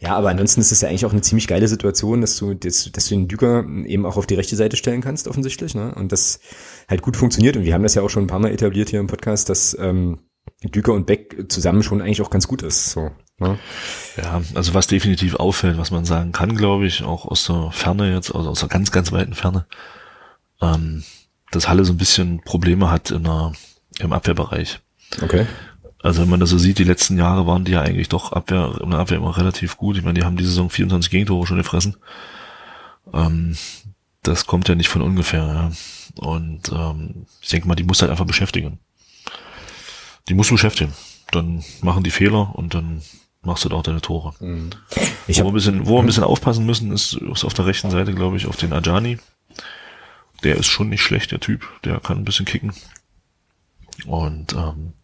Ja, aber ansonsten ist es ja eigentlich auch eine ziemlich geile Situation, dass du, dass, dass du den Düker eben auch auf die rechte Seite stellen kannst, offensichtlich, ne? Und das halt gut funktioniert. Und wir haben das ja auch schon ein paar Mal etabliert hier im Podcast, dass ähm, Düker und Beck zusammen schon eigentlich auch ganz gut ist. So, ne? Ja, also was definitiv auffällt, was man sagen kann, glaube ich, auch aus der Ferne jetzt, also aus der ganz, ganz weiten Ferne, ähm, dass Halle so ein bisschen Probleme hat in der, im Abwehrbereich. Okay. Also wenn man das so sieht, die letzten Jahre waren die ja eigentlich doch Abwehr, in der Abwehr immer relativ gut. Ich meine, die haben diese Saison 24 Gegentore schon gefressen. Ähm, das kommt ja nicht von ungefähr. Ja. Und ähm, ich denke mal, die muss halt einfach beschäftigen. Die muss beschäftigen. Dann machen die Fehler und dann machst du da auch deine Tore. Mhm. Ich wo, wir ein bisschen, wo wir ein bisschen aufpassen müssen, ist, ist auf der rechten Seite, glaube ich, auf den Ajani. Der ist schon nicht schlecht, der Typ. Der kann ein bisschen kicken. Und ähm,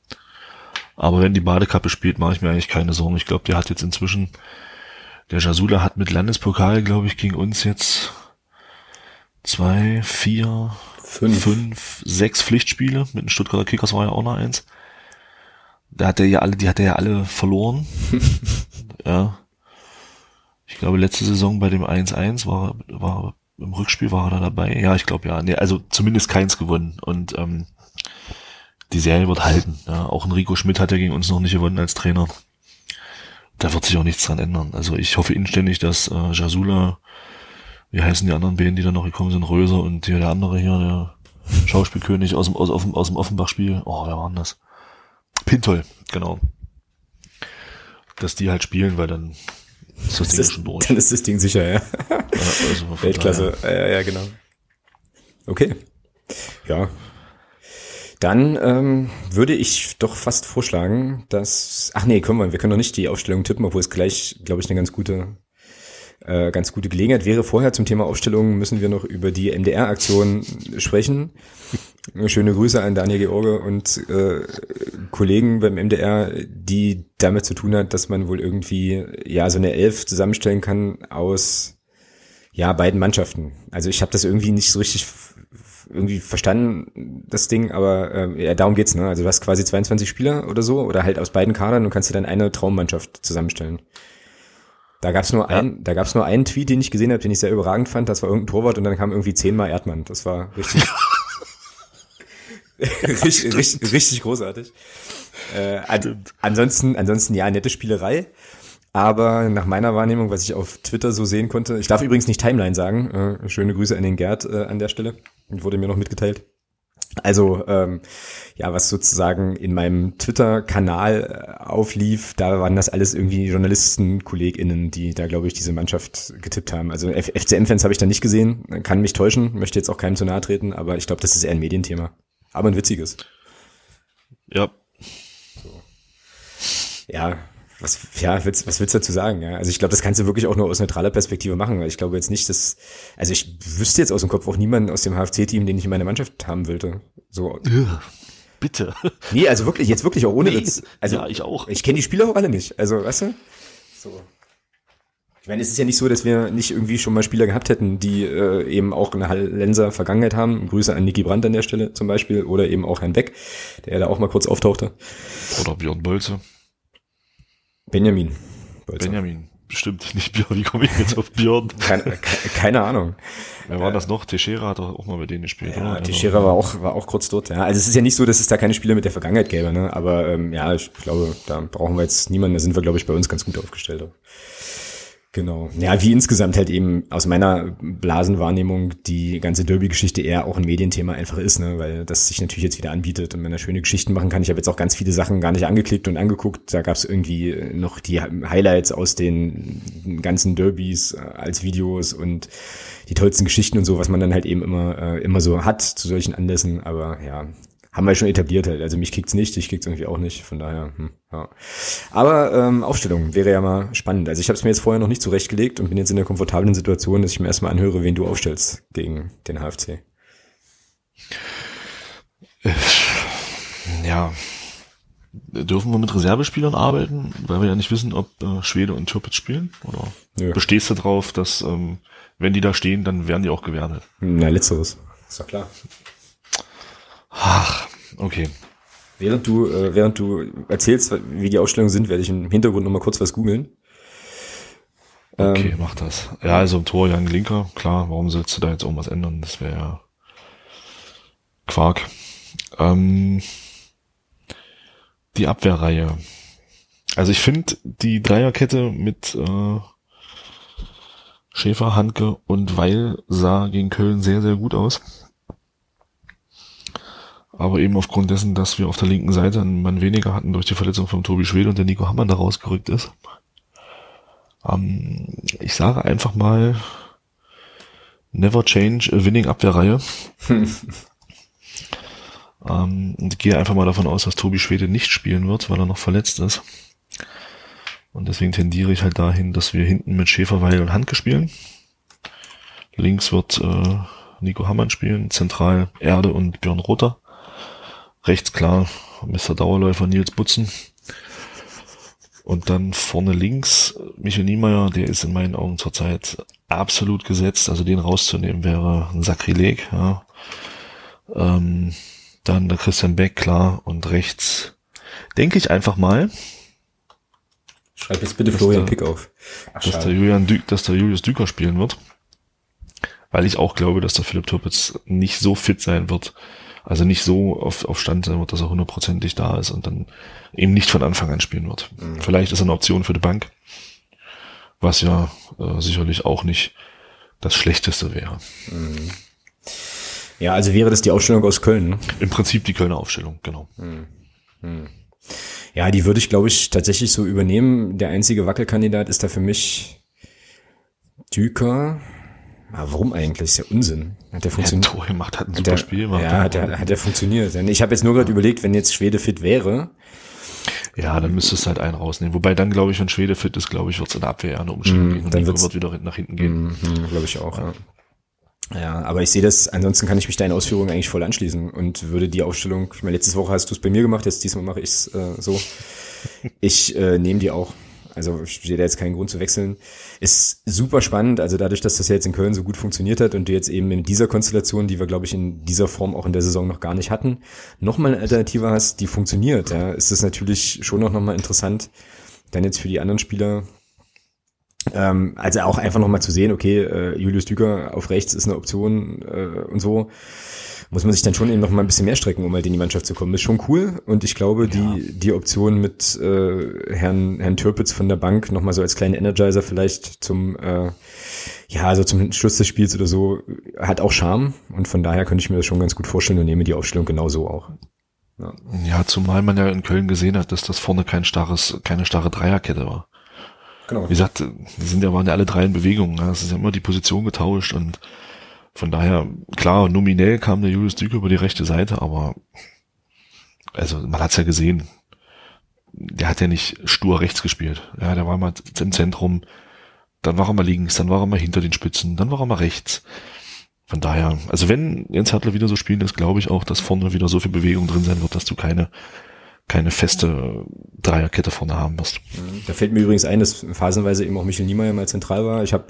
aber wenn die Badekappe spielt, mache ich mir eigentlich keine Sorgen. Ich glaube, der hat jetzt inzwischen, der Jasula hat mit Landespokal, glaube ich, gegen uns jetzt zwei, vier, fünf. fünf, sechs Pflichtspiele. Mit den Stuttgarter Kickers war ja auch noch eins. Da hat er ja alle, die hat er ja alle verloren. ja. Ich glaube, letzte Saison bei dem 1-1 war, war im Rückspiel war er da dabei. Ja, ich glaube ja. Nee, also zumindest keins gewonnen. Und ähm, die Serie wird halten. Ja, auch Enrico Schmidt hat ja gegen uns noch nicht gewonnen als Trainer. Da wird sich auch nichts dran ändern. Also ich hoffe inständig, dass äh, Jasula, wie heißen die anderen Bänen, die da noch gekommen sind, Röser und hier der andere hier, der Schauspielkönig aus dem, aus, aus, aus dem Offenbach-Spiel. Oh, wer war denn das? Pintol, genau. Dass die halt spielen, weil dann ist das, das Ding ist, schon durch. Dann ist das Ding sicher, ja. ja also Weltklasse, ja, ja, genau. Okay. Ja, dann ähm, würde ich doch fast vorschlagen, dass. Ach nee, können wir, wir können doch nicht die Aufstellung tippen, obwohl es gleich, glaube ich, eine ganz gute, äh, ganz gute Gelegenheit wäre. Vorher zum Thema Aufstellung müssen wir noch über die MDR-Aktion sprechen. Schöne Grüße an Daniel George und äh, Kollegen beim MDR, die damit zu tun hat, dass man wohl irgendwie ja so eine Elf zusammenstellen kann aus ja beiden Mannschaften. Also ich habe das irgendwie nicht so richtig irgendwie verstanden, das Ding, aber äh, ja, darum geht's, ne? Also du hast quasi 22 Spieler oder so, oder halt aus beiden Kadern und kannst dir dann eine Traummannschaft zusammenstellen. Da gab's nur ja. ein, da gab's nur einen Tweet, den ich gesehen habe, den ich sehr überragend fand. Das war irgendein Torwart und dann kam irgendwie zehnmal Erdmann. Das war richtig, richtig, richtig, richtig großartig. Äh, an, ansonsten, ansonsten ja, nette Spielerei. Aber nach meiner Wahrnehmung, was ich auf Twitter so sehen konnte, ich darf übrigens nicht Timeline sagen. Äh, schöne Grüße an den Gerd äh, an der Stelle. Wurde mir noch mitgeteilt. Also ähm, ja, was sozusagen in meinem Twitter-Kanal äh, auflief, da waren das alles irgendwie Journalisten, KollegInnen, die da, glaube ich, diese Mannschaft getippt haben. Also FCM-Fans habe ich da nicht gesehen, kann mich täuschen, möchte jetzt auch keinem zu nahe treten, aber ich glaube, das ist eher ein Medienthema. aber ein witziges. Ja. Ja, was, ja, willst, was willst du dazu sagen? Ja? Also ich glaube, das kannst du wirklich auch nur aus neutraler Perspektive machen, weil ich glaube jetzt nicht, dass, also ich wüsste jetzt aus dem Kopf auch niemanden aus dem HFC-Team, den ich in meiner Mannschaft haben wollte. So. Bitte. Nee, also wirklich, jetzt wirklich auch ohne nee. Witz. Also ja, ich auch. Ich kenne die Spieler auch alle nicht. Also, weißt du? So. Ich meine, es ist ja nicht so, dass wir nicht irgendwie schon mal Spieler gehabt hätten, die äh, eben auch eine Hallenser Vergangenheit haben. Grüße an Niki Brandt an der Stelle zum Beispiel oder eben auch Herrn Beck, der da auch mal kurz auftauchte. Oder Björn Bolze. Benjamin. Bolzer. Benjamin. Bestimmt nicht Björn. Wie komme ich jetzt auf Björn? keine, keine Ahnung. Wer war das noch? Teixeira hat auch mal bei denen gespielt, ja, oder? Teixeira war auch, war auch kurz dort, ja. Also es ist ja nicht so, dass es da keine Spieler mit der Vergangenheit gäbe, ne? Aber ähm, ja, ich glaube, da brauchen wir jetzt niemanden, da sind wir, glaube ich, bei uns ganz gut aufgestellt. Auch. Genau. Ja, wie insgesamt halt eben aus meiner Blasenwahrnehmung die ganze Derby-Geschichte eher auch ein Medienthema einfach ist, ne, weil das sich natürlich jetzt wieder anbietet und man da schöne Geschichten machen kann. Ich habe jetzt auch ganz viele Sachen gar nicht angeklickt und angeguckt. Da gab es irgendwie noch die Highlights aus den ganzen Derbys äh, als Videos und die tollsten Geschichten und so, was man dann halt eben immer, äh, immer so hat zu solchen Anlässen. Aber ja, haben wir schon etabliert halt. Also mich kickt's nicht, ich kick's irgendwie auch nicht. Von daher, hm, ja. Aber ähm, Aufstellung wäre ja mal spannend. Also ich habe es mir jetzt vorher noch nicht zurechtgelegt und bin jetzt in der komfortablen Situation, dass ich mir erstmal anhöre, wen du aufstellst gegen den HFC. Ja, dürfen wir mit Reservespielern arbeiten, weil wir ja nicht wissen, ob äh, Schwede und Türpitz spielen? Oder ja. bestehst du drauf, dass ähm, wenn die da stehen, dann werden die auch gewertet? Na, letzteres. Ist doch klar. Ach, okay. Während du, äh, während du erzählst, wie die Ausstellungen sind, werde ich im Hintergrund nochmal kurz was googeln. Okay, ähm, mach das. Ja, also im Tor Jan Linker, klar, warum sollst du da jetzt irgendwas ändern? Das wäre ja Quark. Ähm, die Abwehrreihe. Also ich finde die Dreierkette mit äh, Schäfer, Handke und Weil sah gegen Köln sehr, sehr gut aus. Aber eben aufgrund dessen, dass wir auf der linken Seite einen Mann weniger hatten durch die Verletzung von Tobi Schwede und der Nico Hammann da rausgerückt ist. Ähm, ich sage einfach mal, never change a winning Abwehrreihe. ähm, und gehe einfach mal davon aus, dass Tobi Schwede nicht spielen wird, weil er noch verletzt ist. Und deswegen tendiere ich halt dahin, dass wir hinten mit Schäferweil und Handke spielen. Links wird äh, Nico Hammann spielen, zentral Erde und Björn Rother. Rechts klar Mr. Dauerläufer Nils Butzen. Und dann vorne links Michael Niemeyer, der ist in meinen Augen zurzeit absolut gesetzt. Also den rauszunehmen wäre ein Sakrileg. Ja. Ähm, dann der Christian Beck, klar. Und rechts denke ich einfach mal. Schreib jetzt bitte Florian Pick auf. Ach, dass, der Julian Dü dass der Julius Düker spielen wird. Weil ich auch glaube, dass der Philipp Turpitz nicht so fit sein wird, also nicht so auf, auf Stand sein wird, dass er hundertprozentig da ist und dann eben nicht von Anfang an spielen wird. Mhm. Vielleicht ist er eine Option für die Bank, was ja äh, sicherlich auch nicht das Schlechteste wäre. Mhm. Ja, also wäre das die Aufstellung aus Köln. Ne? Im Prinzip die Kölner Aufstellung, genau. Mhm. mhm. Ja, die würde ich, glaube ich, tatsächlich so übernehmen. Der einzige Wackelkandidat ist da für mich Düker, aber warum eigentlich? Ist ja Unsinn. Hat der funktioniert? Ja, Tor gemacht, hat ein super der, Spiel gemacht. Ja, hat der, hat der funktioniert. Ich habe jetzt nur gerade ja. überlegt, wenn jetzt Schwede fit wäre. Ja, dann müsstest du halt einen rausnehmen. Wobei dann, glaube ich, wenn Schwede fit ist, glaube ich, wird es in der Abwehr eine Umstellung mm, gehen. Und dann wird wieder nach hinten gehen. Mm, glaube ich auch, ja. Ja, aber ich sehe das, ansonsten kann ich mich deinen Ausführungen eigentlich voll anschließen und würde die Aufstellung, ich meine, letzte Woche hast du es bei mir gemacht, jetzt diesmal mache ich es äh, so. Ich äh, nehme die auch. Also sehe da jetzt keinen Grund zu wechseln. Ist super spannend, also dadurch, dass das jetzt in Köln so gut funktioniert hat und du jetzt eben in dieser Konstellation, die wir, glaube ich, in dieser Form auch in der Saison noch gar nicht hatten, nochmal eine Alternative hast, die funktioniert, ja, ist das natürlich schon noch nochmal interessant, dann jetzt für die anderen Spieler, ähm, also auch einfach nochmal zu sehen, okay, äh, Julius Düker auf rechts ist eine Option äh, und so muss man sich dann schon eben noch mal ein bisschen mehr strecken, um halt in die Mannschaft zu kommen. Ist schon cool und ich glaube, ja. die, die Option mit äh, Herrn, Herrn Türpitz von der Bank noch mal so als kleinen Energizer vielleicht zum, äh, ja, also zum Schluss des Spiels oder so, hat auch Charme und von daher könnte ich mir das schon ganz gut vorstellen und nehme die Aufstellung genauso auch. Ja. ja, zumal man ja in Köln gesehen hat, dass das vorne kein starres, keine starre Dreierkette war. Genau. Wie gesagt, sind ja, waren ja alle drei in Bewegung. Es ist ja immer die Position getauscht und Von daher, klar, nominell kam der Julius Düker über die rechte Seite, aber also man hat's ja gesehen. Der hat ja nicht stur rechts gespielt. Ja, der war mal im Zentrum, dann war er mal links, dann war er mal hinter den Spitzen, dann war er mal rechts. Von daher, also wenn Jens Hartler wieder so spielen ist, glaube ich auch, dass vorne wieder so viel Bewegung drin sein wird, dass du keine keine feste Dreierkette vorne haben wirst. Da fällt mir übrigens ein, dass phasenweise eben auch Michel Niemeyer mal zentral war. Ich habe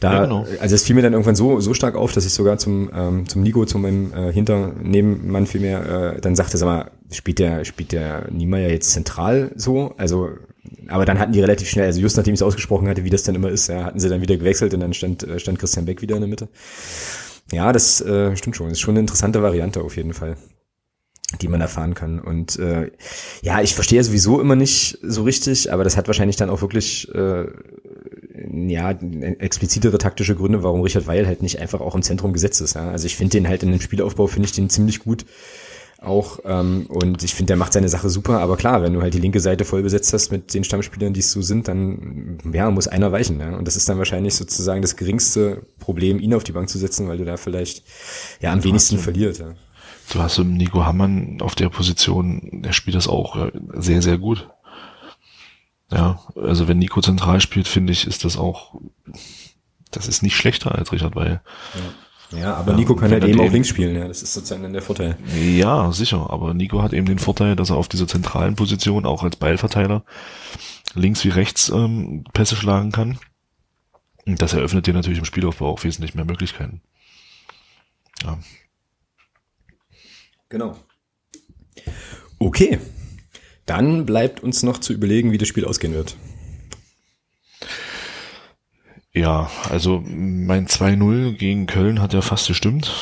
da, ja, genau. also es fiel mir dann irgendwann so so stark auf, dass ich sogar zum ähm, zum Nico, zu meinem äh, Hinternebenmann vielmehr, äh, dann sagte, sag mal, spielt der spielt der Niemeyer jetzt zentral so? Also aber dann hatten die relativ schnell, also just nachdem ich es ausgesprochen hatte, wie das dann immer ist, ja, hatten sie dann wieder gewechselt und dann stand, äh, stand Christian Beck wieder in der Mitte. Ja, das äh, stimmt schon. Das ist schon eine interessante Variante auf jeden Fall die man erfahren kann. Und äh, ja, ich verstehe sowieso immer nicht so richtig, aber das hat wahrscheinlich dann auch wirklich äh, ja explizitere taktische Gründe, warum Richard Weil halt nicht einfach auch im Zentrum gesetzt ist. Ja? Also ich finde den halt in dem Spielaufbau finde ich den ziemlich gut auch ähm, und ich finde, der macht seine Sache super, aber klar, wenn du halt die linke Seite voll besetzt hast mit den Stammspielern, die es so sind, dann ja, muss einer weichen. Ja? Und das ist dann wahrscheinlich sozusagen das geringste Problem, ihn auf die Bank zu setzen, weil du da vielleicht ja am wenigsten verliert. Ja. Du hast im Nico Hammann auf der Position, der spielt das auch sehr, sehr gut. Ja, also wenn Nico zentral spielt, finde ich, ist das auch, das ist nicht schlechter als Richard Weil. Ja. ja aber ja, Nico kann halt eben auch links spielen, ja, das ist sozusagen dann der Vorteil. Ja, sicher, aber Nico hat eben den Vorteil, dass er auf dieser zentralen Position, auch als Beilverteiler, links wie rechts ähm, Pässe schlagen kann. Und das eröffnet dir natürlich im Spielaufbau auch wesentlich mehr Möglichkeiten. Ja, Genau. Okay. Dann bleibt uns noch zu überlegen, wie das Spiel ausgehen wird. Ja, also mein 2-0 gegen Köln hat ja fast gestimmt.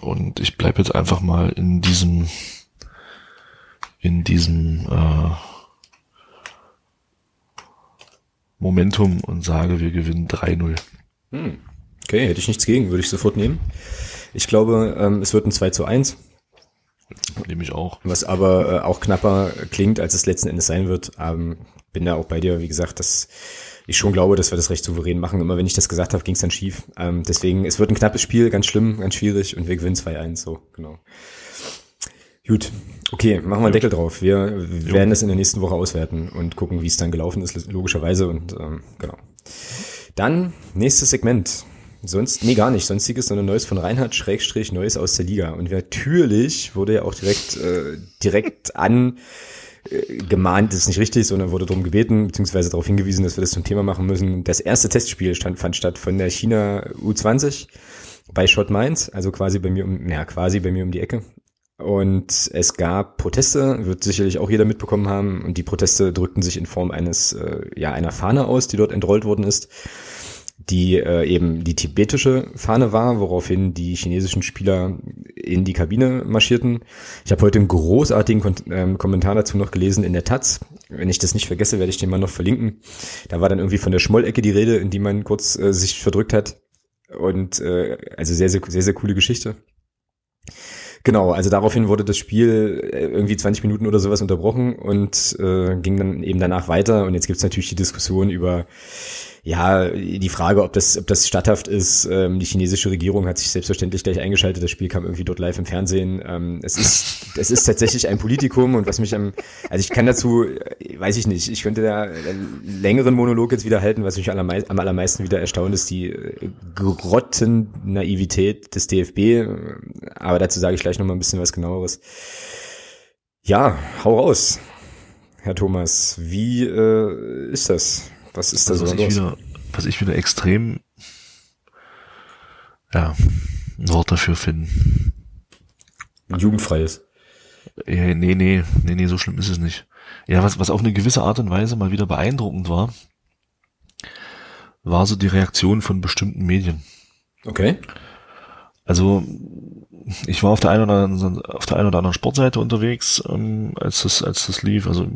Und ich bleibe jetzt einfach mal in diesem, in diesem äh, Momentum und sage, wir gewinnen 3-0. Hm. Okay, hätte ich nichts gegen, würde ich sofort nehmen. Ich glaube, ähm, es wird ein 2 zu 1. Nehme ich auch. Was aber äh, auch knapper klingt, als es letzten Endes sein wird. Ähm, bin da auch bei dir, wie gesagt, dass ich schon glaube, dass wir das recht souverän machen. Immer wenn ich das gesagt habe, ging es dann schief. Ähm, deswegen, es wird ein knappes Spiel, ganz schlimm, ganz schwierig und wir gewinnen 2-1, so, genau. Gut, okay, machen wir einen Deckel drauf. Wir jo. werden es in der nächsten Woche auswerten und gucken, wie es dann gelaufen ist, logischerweise und ähm, genau. Dann nächstes Segment. Sonst, nee, gar nicht. Sonstiges, sondern Neues von Reinhard, Schrägstrich, Neues aus der Liga. Und natürlich wurde ja auch direkt, äh, direkt an äh, gemahnt, ist nicht richtig, sondern wurde darum gebeten, beziehungsweise darauf hingewiesen, dass wir das zum Thema machen müssen. Das erste Testspiel stand, fand statt von der China U20 bei Schott Mainz, also quasi bei mir um, ja, quasi bei mir um die Ecke. Und es gab Proteste, wird sicherlich auch jeder mitbekommen haben. Und die Proteste drückten sich in Form eines, äh, ja, einer Fahne aus, die dort entrollt worden ist die äh, eben die tibetische Fahne war, woraufhin die chinesischen Spieler in die Kabine marschierten. Ich habe heute einen großartigen Kon ähm, Kommentar dazu noch gelesen in der Taz. Wenn ich das nicht vergesse, werde ich den mal noch verlinken. Da war dann irgendwie von der Schmollecke die Rede, in die man kurz äh, sich verdrückt hat. Und äh, also sehr, sehr, sehr, sehr coole Geschichte. Genau, also daraufhin wurde das Spiel äh, irgendwie 20 Minuten oder sowas unterbrochen und äh, ging dann eben danach weiter. Und jetzt gibt's natürlich die Diskussion über ja, die Frage, ob das, ob das statthaft ist, ähm, die chinesische Regierung hat sich selbstverständlich gleich eingeschaltet. Das Spiel kam irgendwie dort live im Fernsehen. Ähm, es ist, es ist tatsächlich ein Politikum und was mich am, also ich kann dazu, äh, weiß ich nicht, ich könnte da einen längeren Monolog jetzt wieder halten, was mich am allermeisten wieder erstaunt ist, die äh, Grottennaivität des DFB. Aber dazu sage ich gleich noch mal ein bisschen was genaueres. Ja, hau raus, Herr Thomas. Wie äh, ist das? Was ist da also, so was los? Ich wieder, was ich wieder extrem, ja, ein Wort dafür finden. Jugendfreies. Nee, nee, nee, nee, so schlimm ist es nicht. Ja, was, was auf eine gewisse Art und Weise mal wieder beeindruckend war, war so die Reaktion von bestimmten Medien. Okay. Also ich war auf der einen oder anderen, auf der einen oder anderen Sportseite unterwegs, ähm, als das, als das lief. Also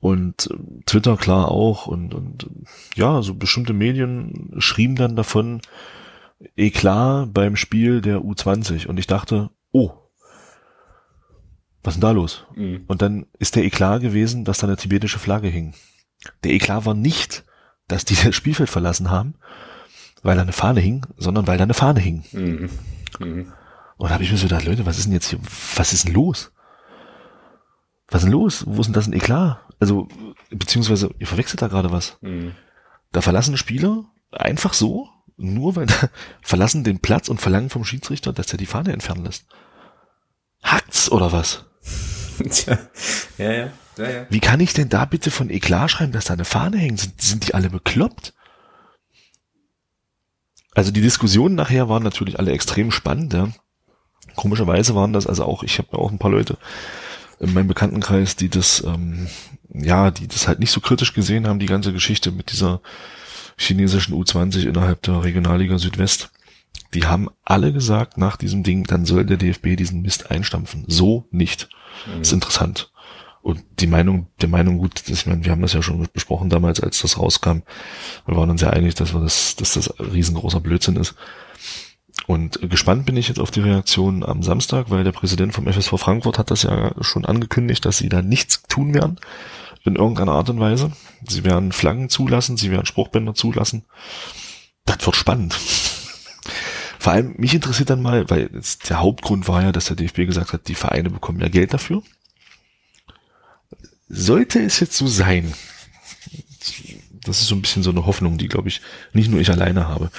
und äh, Twitter klar auch und, und ja, so bestimmte Medien schrieben dann davon Eklat beim Spiel der U20 und ich dachte, oh, was ist denn da los? Mhm. Und dann ist der Eklat gewesen, dass da eine tibetische Flagge hing. Der Eklat war nicht, dass die das Spielfeld verlassen haben, weil da eine Fahne hing, sondern weil da eine Fahne hing. Mhm. Mhm. Und da habe ich mir so gedacht, Leute, was ist denn jetzt hier, was ist denn los? Was ist denn los? Wo ist denn das ein Eklat? Also, beziehungsweise, ihr verwechselt da gerade was. Mhm. Da verlassen Spieler einfach so, nur weil da verlassen den Platz und verlangen vom Schiedsrichter, dass er die Fahne entfernen lässt. Hackt's oder was? Tja, ja, ja, ja, ja. Wie kann ich denn da bitte von Eklat schreiben, dass da eine Fahne hängt? Sind, sind die alle bekloppt? Also die Diskussionen nachher waren natürlich alle extrem spannend, ja. Komischerweise waren das also auch, ich habe auch ein paar Leute in meinem Bekanntenkreis, die das, ähm, ja, die das halt nicht so kritisch gesehen haben, die ganze Geschichte mit dieser chinesischen U20 innerhalb der Regionalliga Südwest. Die haben alle gesagt nach diesem Ding, dann soll der DFB diesen Mist einstampfen. So nicht. Mhm. ist interessant. Und die Meinung, der Meinung, gut, ich meine, wir haben das ja schon besprochen damals, als das rauskam. Wir waren uns ja einig, dass wir das, dass das riesengroßer Blödsinn ist. Und gespannt bin ich jetzt auf die Reaktion am Samstag, weil der Präsident vom FSV Frankfurt hat das ja schon angekündigt, dass sie da nichts tun werden in irgendeiner Art und Weise. Sie werden Flaggen zulassen, sie werden Spruchbänder zulassen. Das wird spannend. Vor allem, mich interessiert dann mal, weil der Hauptgrund war ja, dass der DFB gesagt hat, die Vereine bekommen ja Geld dafür. Sollte es jetzt so sein, das ist so ein bisschen so eine Hoffnung, die, glaube ich, nicht nur ich alleine habe,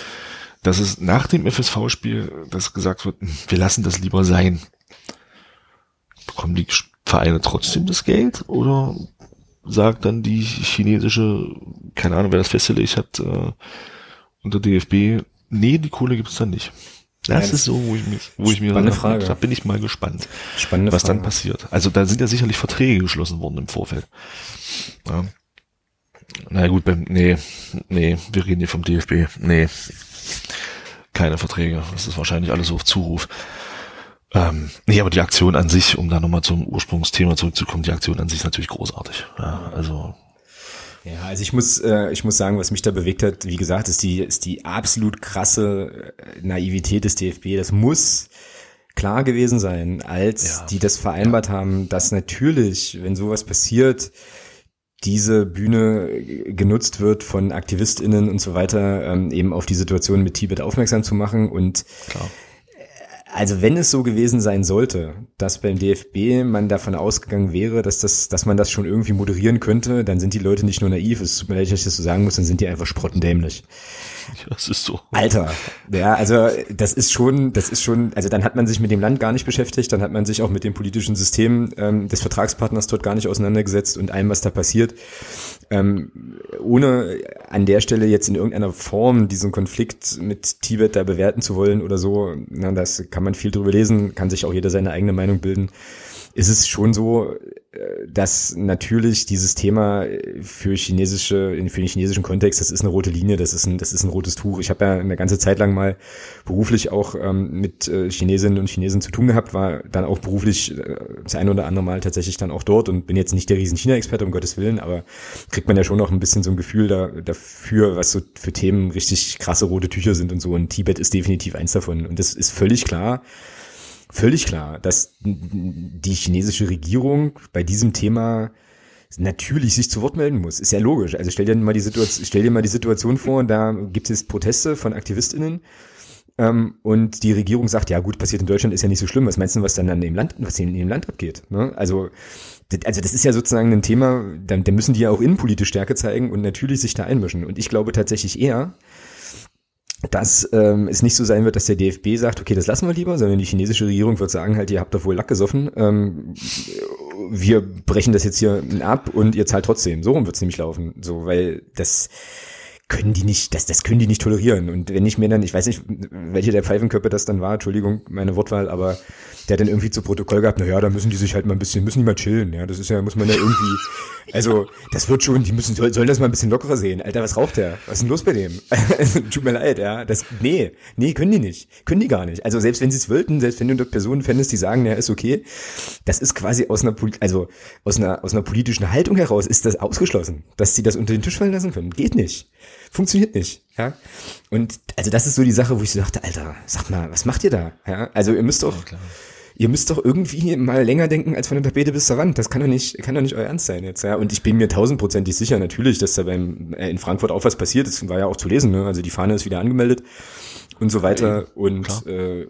dass es nach dem FSV-Spiel, dass gesagt wird, wir lassen das lieber sein. Bekommen die Vereine trotzdem das Geld oder sagt dann die chinesische, keine Ahnung, wer das festgelegt hat, äh, unter DFB, nee, die Kohle gibt's dann nicht. Das ja, ist so, wo ich mich, wo ich mir Spannende Frage. da bin ich mal gespannt, Spannende was Frage. dann passiert. Also da sind ja sicherlich Verträge geschlossen worden im Vorfeld. Ja. Na gut, beim, nee, nee, wir reden hier vom DFB. Nee, keine Verträge. Das ist wahrscheinlich alles auf Zuruf. Ähm, nee, aber die Aktion an sich, um da nochmal zum Ursprungsthema zurückzukommen, die Aktion an sich ist natürlich großartig. Ja, also ja, also ich muss, äh, ich muss sagen, was mich da bewegt hat, wie gesagt, ist die, ist die absolut krasse äh, Naivität des DFB. Das muss klar gewesen sein, als ja. die das vereinbart haben, dass natürlich, wenn sowas passiert, diese Bühne genutzt wird von AktivistInnen und so weiter, ähm, eben auf die Situation mit Tibet aufmerksam zu machen. Und Klar. also wenn es so gewesen sein sollte, dass beim DFB man davon ausgegangen wäre, dass das, dass man das schon irgendwie moderieren könnte, dann sind die Leute nicht nur naiv, es tut mir leid, dass ich das so sagen muss, dann sind die einfach sprottendämlich. Das ist so. Alter, ja, also das ist schon, das ist schon, also dann hat man sich mit dem Land gar nicht beschäftigt, dann hat man sich auch mit dem politischen System ähm, des Vertragspartners dort gar nicht auseinandergesetzt und allem, was da passiert. Ähm, ohne an der Stelle jetzt in irgendeiner Form diesen Konflikt mit Tibet da bewerten zu wollen oder so, na, das kann man viel drüber lesen, kann sich auch jeder seine eigene Meinung bilden ist es schon so, äh, dass natürlich dieses Thema für chinesische, für den chinesischen Kontext, das ist eine rote Linie, das ist ein, das ist ein rotes Tuch. Ich habe ja eine ganze Zeit lang mal beruflich auch ähm, mit äh, Chinesinnen und Chinesen zu tun gehabt, war dann auch beruflich äh, das eine oder andere Mal tatsächlich dann auch dort und bin jetzt nicht der riesen China-Experte, um Gottes Willen, aber kriegt man ja schon noch ein bisschen so ein Gefühl da, dafür, was so für Themen richtig krasse rote Tücher sind und so. Und Tibet ist definitiv eins davon. Und das ist völlig klar völlig klar, dass die chinesische Regierung bei diesem Thema natürlich sich zu Wort melden muss. Ist ja logisch. Also stell dir mal die Situation, stell dir mal die Situation vor, da gibt es Proteste von AktivistInnen ähm, und die Regierung sagt, ja gut, passiert in Deutschland, ist ja nicht so schlimm. Was meinst du, was dann an dem Land, was in dem Land abgeht? Ne? Also, also das ist ja sozusagen ein Thema, da, da müssen die ja auch innenpolitisch Stärke zeigen und natürlich sich da einmischen. Und ich glaube tatsächlich eher, dass ähm, es nicht so sein wird, dass der DFB sagt, okay, das lassen wir lieber, sondern die chinesische Regierung wird sagen, halt, ihr habt doch wohl Lack gesoffen, ähm, wir brechen das jetzt hier ab und ihr zahlt trotzdem. So rum wird's nämlich laufen. So, weil das können die nicht, das, das können die nicht tolerieren. Und wenn ich mir dann, ich weiß nicht, welche der Pfeifenköpfe das dann war, Entschuldigung, meine Wortwahl, aber der hat dann irgendwie zu Protokoll gehabt, na ja, da müssen die sich halt mal ein bisschen, müssen die mal chillen, ja, das ist ja, muss man ja irgendwie, also, das wird schon, die müssen, sollen das mal ein bisschen lockerer sehen. Alter, was raucht der? Was ist denn los bei dem? Tut mir leid, ja, das, nee, nee, können die nicht, können die gar nicht. Also, selbst wenn sie es wollten, selbst wenn du dort Personen fändest, die sagen, ja, ist okay, das ist quasi aus einer, also, aus einer, aus einer politischen Haltung heraus ist das ausgeschlossen, dass sie das unter den Tisch fallen lassen können. Geht nicht. Funktioniert nicht, ja. Und, also, das ist so die Sache, wo ich so dachte, Alter, sag mal, was macht ihr da? Ja, also, ihr müsst doch, ja, ihr müsst doch irgendwie mal länger denken als von der Tapete bis zur Wand. Das kann doch nicht, kann doch nicht euer Ernst sein jetzt. Ja, und ich bin mir tausendprozentig sicher natürlich, dass da beim äh, in Frankfurt auch was passiert. Das war ja auch zu lesen. Ne? Also die Fahne ist wieder angemeldet und so weiter. und äh,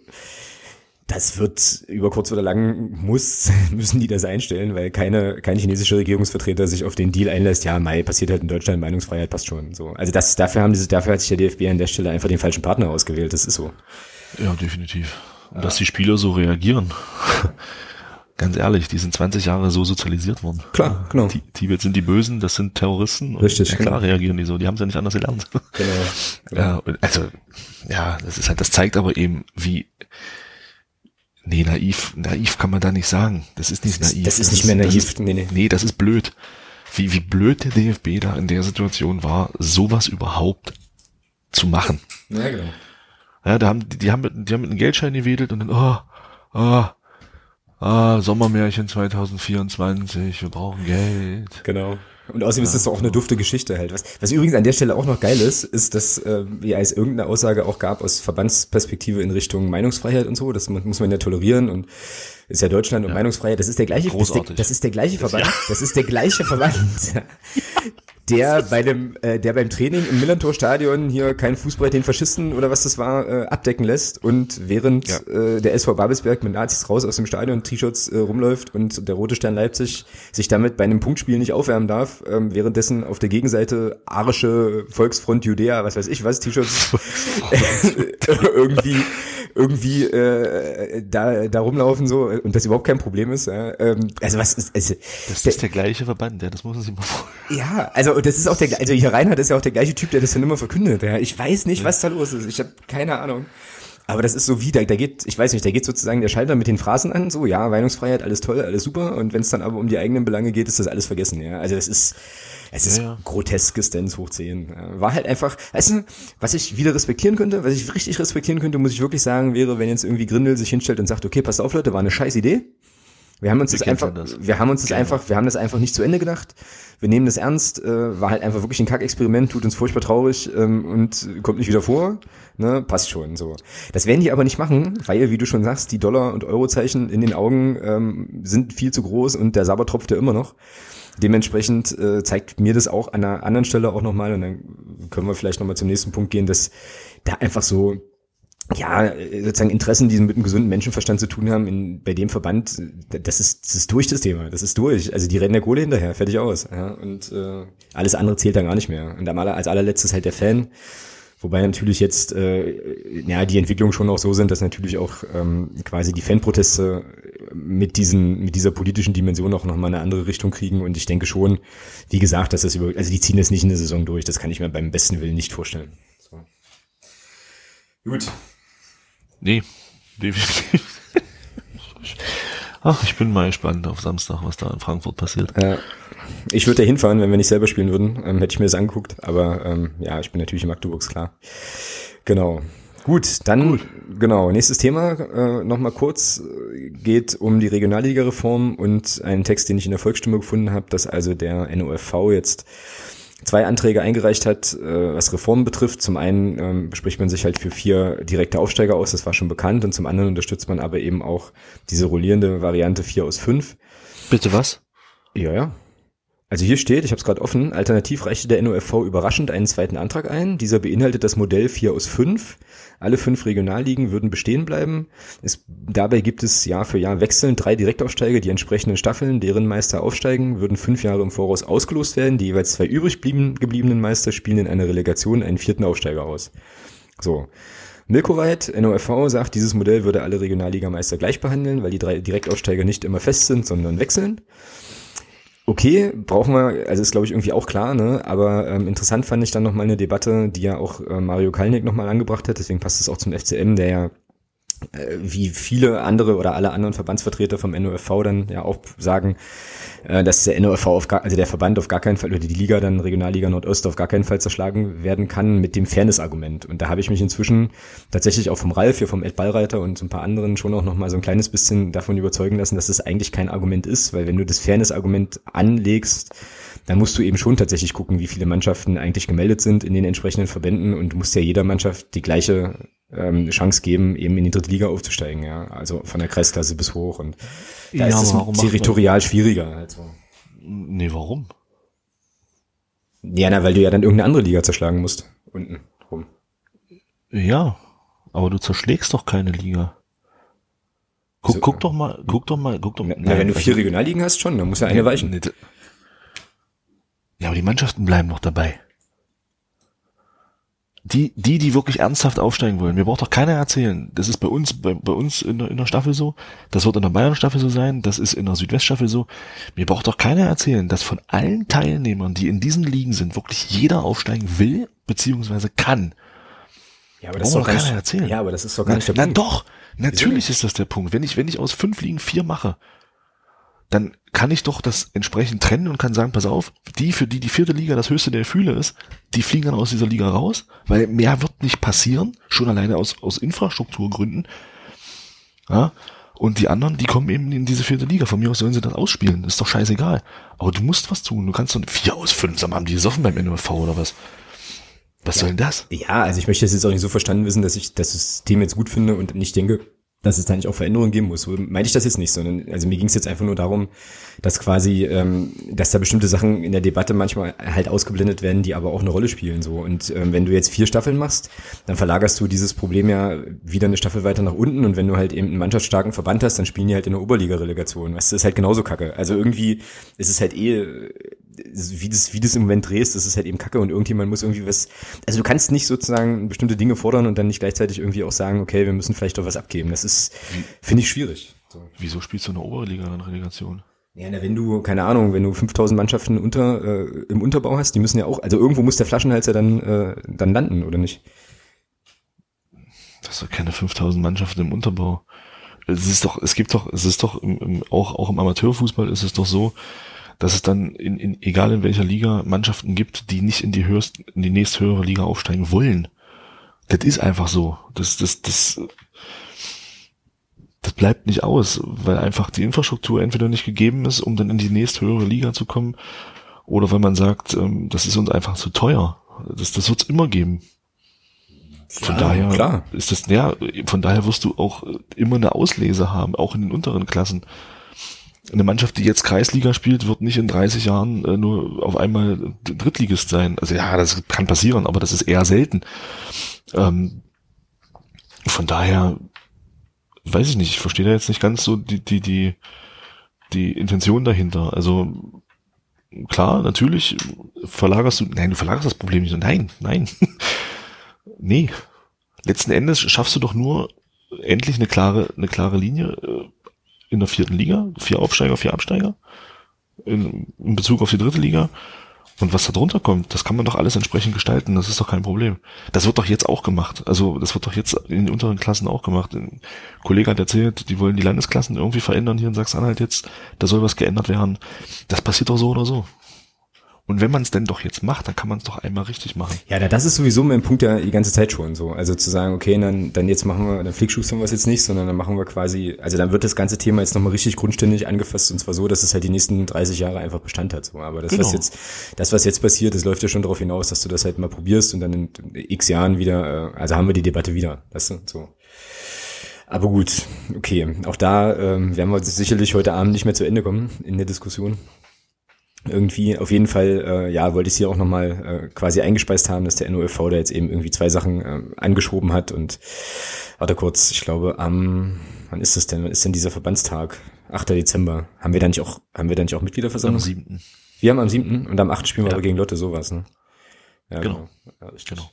das wird über kurz oder lang muss, müssen die das einstellen, weil keine, kein chinesischer Regierungsvertreter sich auf den Deal einlässt. Ja, Mai passiert halt in Deutschland, Meinungsfreiheit passt schon. So. Also das, dafür haben diese, dafür hat sich der DFB an der Stelle einfach den falschen Partner ausgewählt. Das ist so. Ja, definitiv. Und ja. dass die Spieler so reagieren. Ganz ehrlich, die sind 20 Jahre so sozialisiert worden. Klar, genau. Die, Tibet sind die Bösen, das sind Terroristen. Richtig. Ja, klar genau. reagieren die so, die haben es ja nicht anders gelernt. Genau. genau. Ja, also, ja, das ist halt, das zeigt aber eben, wie, Nee, naiv, naiv kann man da nicht sagen. Das ist nicht naiv. Das ist, das ist nicht mehr naiv. Ist, nee, nee. nee, das ist blöd. Wie, wie blöd der DFB da in der Situation war, sowas überhaupt zu machen. Ja, genau. Ja, da haben, die haben mit, die haben mit einem Geldschein gewedelt und dann, oh, oh, ah, Sommermärchen 2024, wir brauchen Geld. Genau. Und außerdem ja. ist das auch eine dufte Geschichte halt. Was, was übrigens an der Stelle auch noch geil ist, ist, dass äh, ja, es irgendeine Aussage auch gab aus Verbandsperspektive in Richtung Meinungsfreiheit und so. Das muss man ja tolerieren und ist ja Deutschland und ja. Meinungsfreiheit. Das ist der gleiche, das ist der, das ist der gleiche Verband. Das ist der gleiche Verband. der bei dem, äh, der beim Training im Millantor-Stadion hier kein Fußball den Faschisten oder was das war äh, abdecken lässt und während ja. äh, der SV Babelsberg mit Nazis raus aus dem Stadion T-Shirts äh, rumläuft und der Rote Stern Leipzig sich damit bei einem Punktspiel nicht aufwärmen darf, ähm, währenddessen auf der Gegenseite arische Volksfront Judäa, was weiß ich was, T-Shirts irgendwie irgendwie äh, da, da rumlaufen so und das überhaupt kein Problem ist. Ja. Ähm, also was ist also, Das ist der, der gleiche Verband, ja, das muss man sich mal vorstellen. Ja, also das ist auch der also hier Reinhard ist ja auch der gleiche Typ, der das dann immer verkündet. Ja. Ich weiß nicht, was da los ist. Ich habe keine Ahnung. Aber das ist so wie, da, da geht, ich weiß nicht, da geht sozusagen der Schalter mit den Phrasen an, so, ja, Meinungsfreiheit, alles toll, alles super. Und wenn es dann aber um die eigenen Belange geht, ist das alles vergessen, ja. Also das ist, es ist ja, groteskes Dance hoch 10. War halt einfach, weißt du, was ich wieder respektieren könnte, was ich richtig respektieren könnte, muss ich wirklich sagen, wäre, wenn jetzt irgendwie Grindel sich hinstellt und sagt, okay, passt auf, Leute, war eine scheiß Idee. Wir haben uns wir das einfach, das. wir haben uns das genau. einfach, wir haben das einfach nicht zu Ende gedacht. Wir nehmen das ernst, äh, war halt einfach wirklich ein Kackexperiment, tut uns furchtbar traurig ähm, und kommt nicht wieder vor. Ne, passt schon so. Das werden die aber nicht machen, weil, wie du schon sagst, die Dollar- und Eurozeichen in den Augen ähm, sind viel zu groß und der Saber tropft ja immer noch. Dementsprechend äh, zeigt mir das auch an einer anderen Stelle auch nochmal, und dann können wir vielleicht nochmal zum nächsten Punkt gehen, dass da einfach so ja, sozusagen Interessen, die mit einem gesunden Menschenverstand zu tun haben, in, bei dem Verband, das ist, das ist durch das Thema, das ist durch. Also die rennen der Kohle hinterher, fertig aus. Ja, und äh, alles andere zählt dann gar nicht mehr. Und als allerletztes halt der Fan. Wobei natürlich jetzt äh, ja die Entwicklungen schon auch so sind, dass natürlich auch ähm, quasi die Fanproteste mit diesen mit dieser politischen Dimension auch nochmal eine andere Richtung kriegen und ich denke schon, wie gesagt, dass das über also die ziehen das nicht in der Saison durch, das kann ich mir beim besten Willen nicht vorstellen. So. Gut, Nee, definitiv. Ach, ich bin mal gespannt auf Samstag, was da in Frankfurt passiert. Ja. Ich würde da hinfahren, wenn wir nicht selber spielen würden. Ähm, hätte ich mir das angeguckt. Aber ähm, ja, ich bin natürlich in Magdeburgs, klar. Genau. Gut, dann Gut. genau, nächstes Thema äh, nochmal kurz geht um die Regionalliga-Reform und einen Text, den ich in der Volksstimme gefunden habe, dass also der NOFV jetzt zwei Anträge eingereicht hat, äh, was Reformen betrifft. Zum einen ähm, bespricht man sich halt für vier direkte Aufsteiger aus, das war schon bekannt, und zum anderen unterstützt man aber eben auch diese rollierende Variante vier aus fünf. Bitte was? Ja, ja. Also hier steht, ich habe es gerade offen, alternativ reichte der NOFV überraschend einen zweiten Antrag ein. Dieser beinhaltet das Modell 4 aus 5. Alle fünf Regionalligen würden bestehen bleiben. Es, dabei gibt es Jahr für Jahr wechselnd drei Direktaufsteiger. Die entsprechenden Staffeln, deren Meister aufsteigen, würden fünf Jahre im Voraus ausgelost werden. Die jeweils zwei übrig gebliebenen Meister spielen in einer Relegation einen vierten Aufsteiger aus. So. Milkoweit, NOFV, sagt, dieses Modell würde alle Regionalligameister gleich behandeln, weil die drei Direktaufsteiger nicht immer fest sind, sondern wechseln okay, brauchen wir, also ist glaube ich irgendwie auch klar, ne? Aber ähm, interessant fand ich dann nochmal eine Debatte, die ja auch äh, Mario Kalnick nochmal angebracht hat, deswegen passt es auch zum FCM, der ja wie viele andere oder alle anderen Verbandsvertreter vom NOFV dann ja auch sagen, äh, dass der NOFV auf gar, also der Verband auf gar keinen Fall oder die Liga dann Regionalliga Nordost auf gar keinen Fall zerschlagen werden kann mit dem Fairness-Argument. Und da habe ich mich inzwischen tatsächlich auch vom Ralf hier vom Ed Ballreiter und ein paar anderen schon auch noch mal so ein kleines bisschen davon überzeugen lassen, dass das eigentlich kein Argument ist, weil wenn du das Fairness-Argument anlegst, dann musst du eben schon tatsächlich gucken, wie viele Mannschaften eigentlich gemeldet sind in den entsprechenden Verbänden und musst ja jeder Mannschaft die gleiche ähm, Chance geben, eben in die dritte Liga aufzusteigen, ja. Also von der Kreisklasse bis hoch und da ja, ist es territorial schwieriger. Also. Nee, warum? Ja, na, weil du ja dann irgendeine andere Liga zerschlagen musst. Unten rum. Ja, aber du zerschlägst doch keine Liga. Guck, so, guck doch mal, guck doch mal, guck doch mal. Na, wenn du vier also, Regionalligen hast, schon, dann muss ja eine weichen. Ja, aber die Mannschaften bleiben noch dabei. Die, die, die wirklich ernsthaft aufsteigen wollen. Mir braucht doch keiner erzählen. Das ist bei uns, bei, bei uns in der, in der Staffel so. Das wird in der Bayern-Staffel so sein. Das ist in der Südwest-Staffel so. Mir braucht doch keiner erzählen, dass von allen Teilnehmern, die in diesen Ligen sind, wirklich jeder aufsteigen will, beziehungsweise kann. Ja, aber das ist doch keiner nicht, erzählen. Ja, aber das ist doch gar nicht der Punkt. Na doch, natürlich ist das der Punkt. Wenn ich, wenn ich aus fünf Ligen vier mache, dann kann ich doch das entsprechend trennen und kann sagen, pass auf, die, für die die vierte Liga das höchste der Gefühle ist, die fliegen dann aus dieser Liga raus, weil mehr wird nicht passieren, schon alleine aus, aus Infrastrukturgründen. Ja, und die anderen, die kommen eben in diese vierte Liga. Von mir aus sollen sie das ausspielen. Ist doch scheißegal. Aber du musst was tun. Du kannst doch vier aus fünf, sag mal, haben die gesoffen beim NOV oder was? Was ja. soll denn das? Ja, also ich möchte das jetzt auch nicht so verstanden wissen, dass ich das System jetzt gut finde und nicht denke, dass es da nicht auch Veränderungen geben muss. Meinte ich das jetzt nicht, sondern also mir ging es jetzt einfach nur darum, dass quasi, ähm, dass da bestimmte Sachen in der Debatte manchmal halt ausgeblendet werden, die aber auch eine Rolle spielen. So und ähm, wenn du jetzt vier Staffeln machst, dann verlagerst du dieses Problem ja wieder eine Staffel weiter nach unten und wenn du halt eben einen mannschaftsstarken Verband hast, dann spielen die halt in der Oberliga-Relegation. Das ist halt genauso kacke. Also irgendwie ist es halt eh wie das, wie das im Moment drehst, das ist halt eben kacke und irgendjemand muss irgendwie was, also du kannst nicht sozusagen bestimmte Dinge fordern und dann nicht gleichzeitig irgendwie auch sagen, okay, wir müssen vielleicht doch was abgeben. Das ist, finde ich schwierig. So. Wieso spielst du eine Oberliga dann Relegation? Ja, na, wenn du, keine Ahnung, wenn du 5000 Mannschaften unter, äh, im Unterbau hast, die müssen ja auch, also irgendwo muss der Flaschenhals ja dann, äh, dann landen, oder nicht? Das sind keine 5000 Mannschaften im Unterbau. Es ist doch, es gibt doch, es ist doch im, im, auch, auch im Amateurfußball ist es doch so, dass es dann in, in egal in welcher Liga Mannschaften gibt, die nicht in die höchste, in die nächsthöhere Liga aufsteigen wollen. Das ist einfach so. Das, das, das, das bleibt nicht aus, weil einfach die Infrastruktur entweder nicht gegeben ist, um dann in die nächsthöhere Liga zu kommen, oder weil man sagt, ähm, das ist uns einfach zu teuer. Das, das wird es immer geben. Von ja, daher klar. ist das, ja, von daher wirst du auch immer eine Auslese haben, auch in den unteren Klassen eine Mannschaft, die jetzt Kreisliga spielt, wird nicht in 30 Jahren äh, nur auf einmal Drittligist sein. Also ja, das kann passieren, aber das ist eher selten. Ähm, von daher weiß ich nicht, ich verstehe da jetzt nicht ganz so die, die, die, die Intention dahinter. Also klar, natürlich verlagerst du, nein, du verlagerst das Problem nicht. Nein, nein. nee. Letzten Endes schaffst du doch nur endlich eine klare, eine klare Linie äh, in der vierten Liga, vier Aufsteiger, vier Absteiger in, in Bezug auf die dritte Liga. Und was da drunter kommt, das kann man doch alles entsprechend gestalten, das ist doch kein Problem. Das wird doch jetzt auch gemacht. Also das wird doch jetzt in den unteren Klassen auch gemacht. Ein Kollege hat erzählt, die wollen die Landesklassen irgendwie verändern hier in Sachsen-Anhalt jetzt. Da soll was geändert werden. Das passiert doch so oder so. Und wenn man es denn doch jetzt macht, dann kann man es doch einmal richtig machen. Ja, das ist sowieso mein Punkt ja die ganze Zeit schon so. Also zu sagen, okay, dann, dann jetzt machen wir, dann fliegschustern wir es jetzt nicht, sondern dann machen wir quasi, also dann wird das ganze Thema jetzt nochmal richtig grundständig angefasst und zwar so, dass es halt die nächsten 30 Jahre einfach Bestand hat. So. Aber das, genau. was jetzt, das, was jetzt passiert, das läuft ja schon darauf hinaus, dass du das halt mal probierst und dann in x Jahren wieder, äh, also haben wir die Debatte wieder. Weißt du, so. Aber gut, okay. Auch da ähm, werden wir sicherlich heute Abend nicht mehr zu Ende kommen in der Diskussion irgendwie auf jeden Fall, äh, ja, wollte ich sie auch nochmal äh, quasi eingespeist haben, dass der NOFV da jetzt eben irgendwie zwei Sachen äh, angeschoben hat und warte kurz, ich glaube am, wann ist das denn, wann ist denn dieser Verbandstag? 8. Dezember. Haben wir da nicht auch, haben wir da nicht auch Mitgliederversammlung? Am 7. Wir haben am 7. und am 8. spielen wir ja. aber gegen Lotte sowas, ne? Ja, genau. genau. Ja, genau.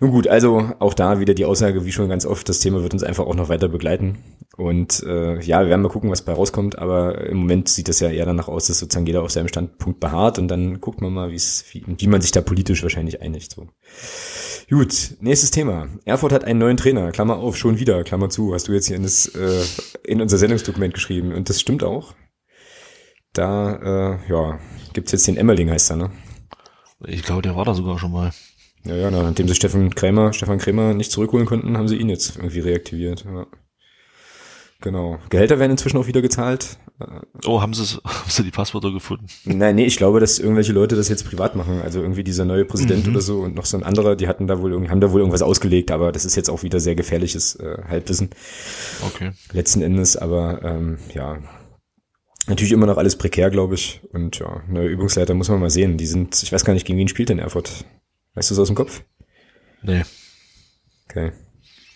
Nun gut, also auch da wieder die Aussage, wie schon ganz oft, das Thema wird uns einfach auch noch weiter begleiten. Und äh, ja, wir werden mal gucken, was bei rauskommt, aber im Moment sieht es ja eher danach aus, dass sozusagen jeder auf seinem Standpunkt beharrt und dann guckt man mal, wie es, wie, wie man sich da politisch wahrscheinlich einigt. So. Gut, nächstes Thema. Erfurt hat einen neuen Trainer, Klammer auf, schon wieder, Klammer zu, hast du jetzt hier in, das, äh, in unser Sendungsdokument geschrieben. Und das stimmt auch. Da, äh, ja, gibt's jetzt den Emmerling, heißt er, ne? Ich glaube, der war da sogar schon mal. Ja, ja, nachdem sie Stefan Krämer, Stefan Krämer nicht zurückholen konnten, haben sie ihn jetzt irgendwie reaktiviert. Ja. Genau. Gehälter werden inzwischen auch wieder gezahlt. Oh, haben sie, haben sie die Passwörter gefunden? Nein, nee, ich glaube, dass irgendwelche Leute das jetzt privat machen. Also irgendwie dieser neue Präsident mhm. oder so und noch so ein anderer, die hatten da wohl, haben da wohl irgendwas ausgelegt, aber das ist jetzt auch wieder sehr gefährliches äh, Halbwissen. Okay. Letzten Endes, aber ähm, ja, natürlich immer noch alles prekär, glaube ich. Und ja, neue Übungsleiter muss man mal sehen. Die sind, ich weiß gar nicht, gegen wen spielt denn Erfurt? Weißt du es aus dem Kopf? Nee. Okay.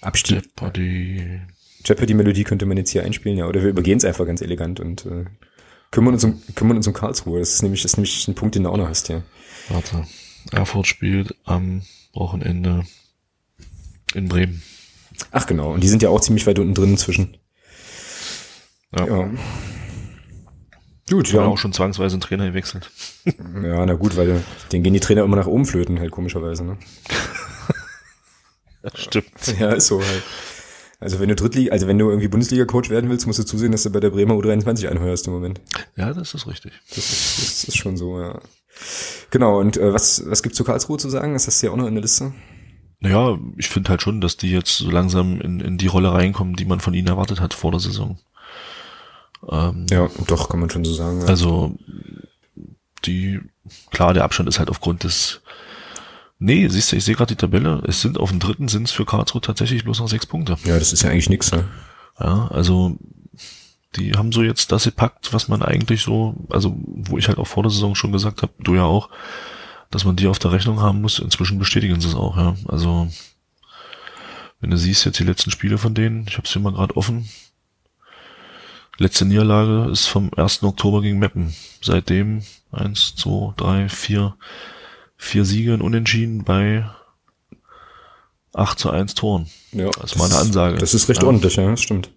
Abstieg. Jeopardy. Jeopardy-Melodie könnte man jetzt hier einspielen, ja, oder wir übergehen es einfach ganz elegant und äh, kümmern, uns um, kümmern uns um Karlsruhe. Das ist nämlich, das ist nämlich ein Punkt, den du auch noch hast, ja. Warte. Erfurt spielt am Wochenende in Bremen. Ach genau, und die sind ja auch ziemlich weit unten drin inzwischen. Ja. ja. Gut, ja. auch schon zwangsweise einen Trainer gewechselt. Ja, na gut, weil den gehen die Trainer immer nach oben flöten, halt komischerweise, ne? Stimmt. Ja, ist so halt. Also wenn du Drittliga, also wenn du irgendwie Bundesliga-Coach werden willst, musst du zusehen, dass du bei der Bremer U23 einheuerst im Moment. Ja, das ist richtig. Das ist, das ist schon so, ja. Genau, und äh, was, was gibt's zu Karlsruhe zu sagen? Ist das ja auch noch in der Liste? Naja, ich finde halt schon, dass die jetzt so langsam in, in die Rolle reinkommen, die man von ihnen erwartet hat vor der Saison. Ähm, ja, doch, kann man schon so sagen. Ja. Also die, klar, der Abstand ist halt aufgrund des Nee, siehst du, ich sehe gerade die Tabelle. Es sind auf dem dritten sind es für Karlsruhe tatsächlich bloß noch sechs Punkte. Ja, das ist ja eigentlich nix, ne? Ja, also die haben so jetzt das gepackt, was man eigentlich so, also wo ich halt auch vor der Saison schon gesagt habe, du ja auch, dass man die auf der Rechnung haben muss. Inzwischen bestätigen sie es auch, ja. Also wenn du siehst jetzt die letzten Spiele von denen, ich habe es hier mal gerade offen. Letzte Niederlage ist vom 1. Oktober gegen Meppen. Seitdem eins, zwei, drei, vier, vier Siege und Unentschieden bei 8 zu 1 Toren. Ja, das ist mal eine Ansage. Das ist recht ja. ordentlich, ja, das stimmt.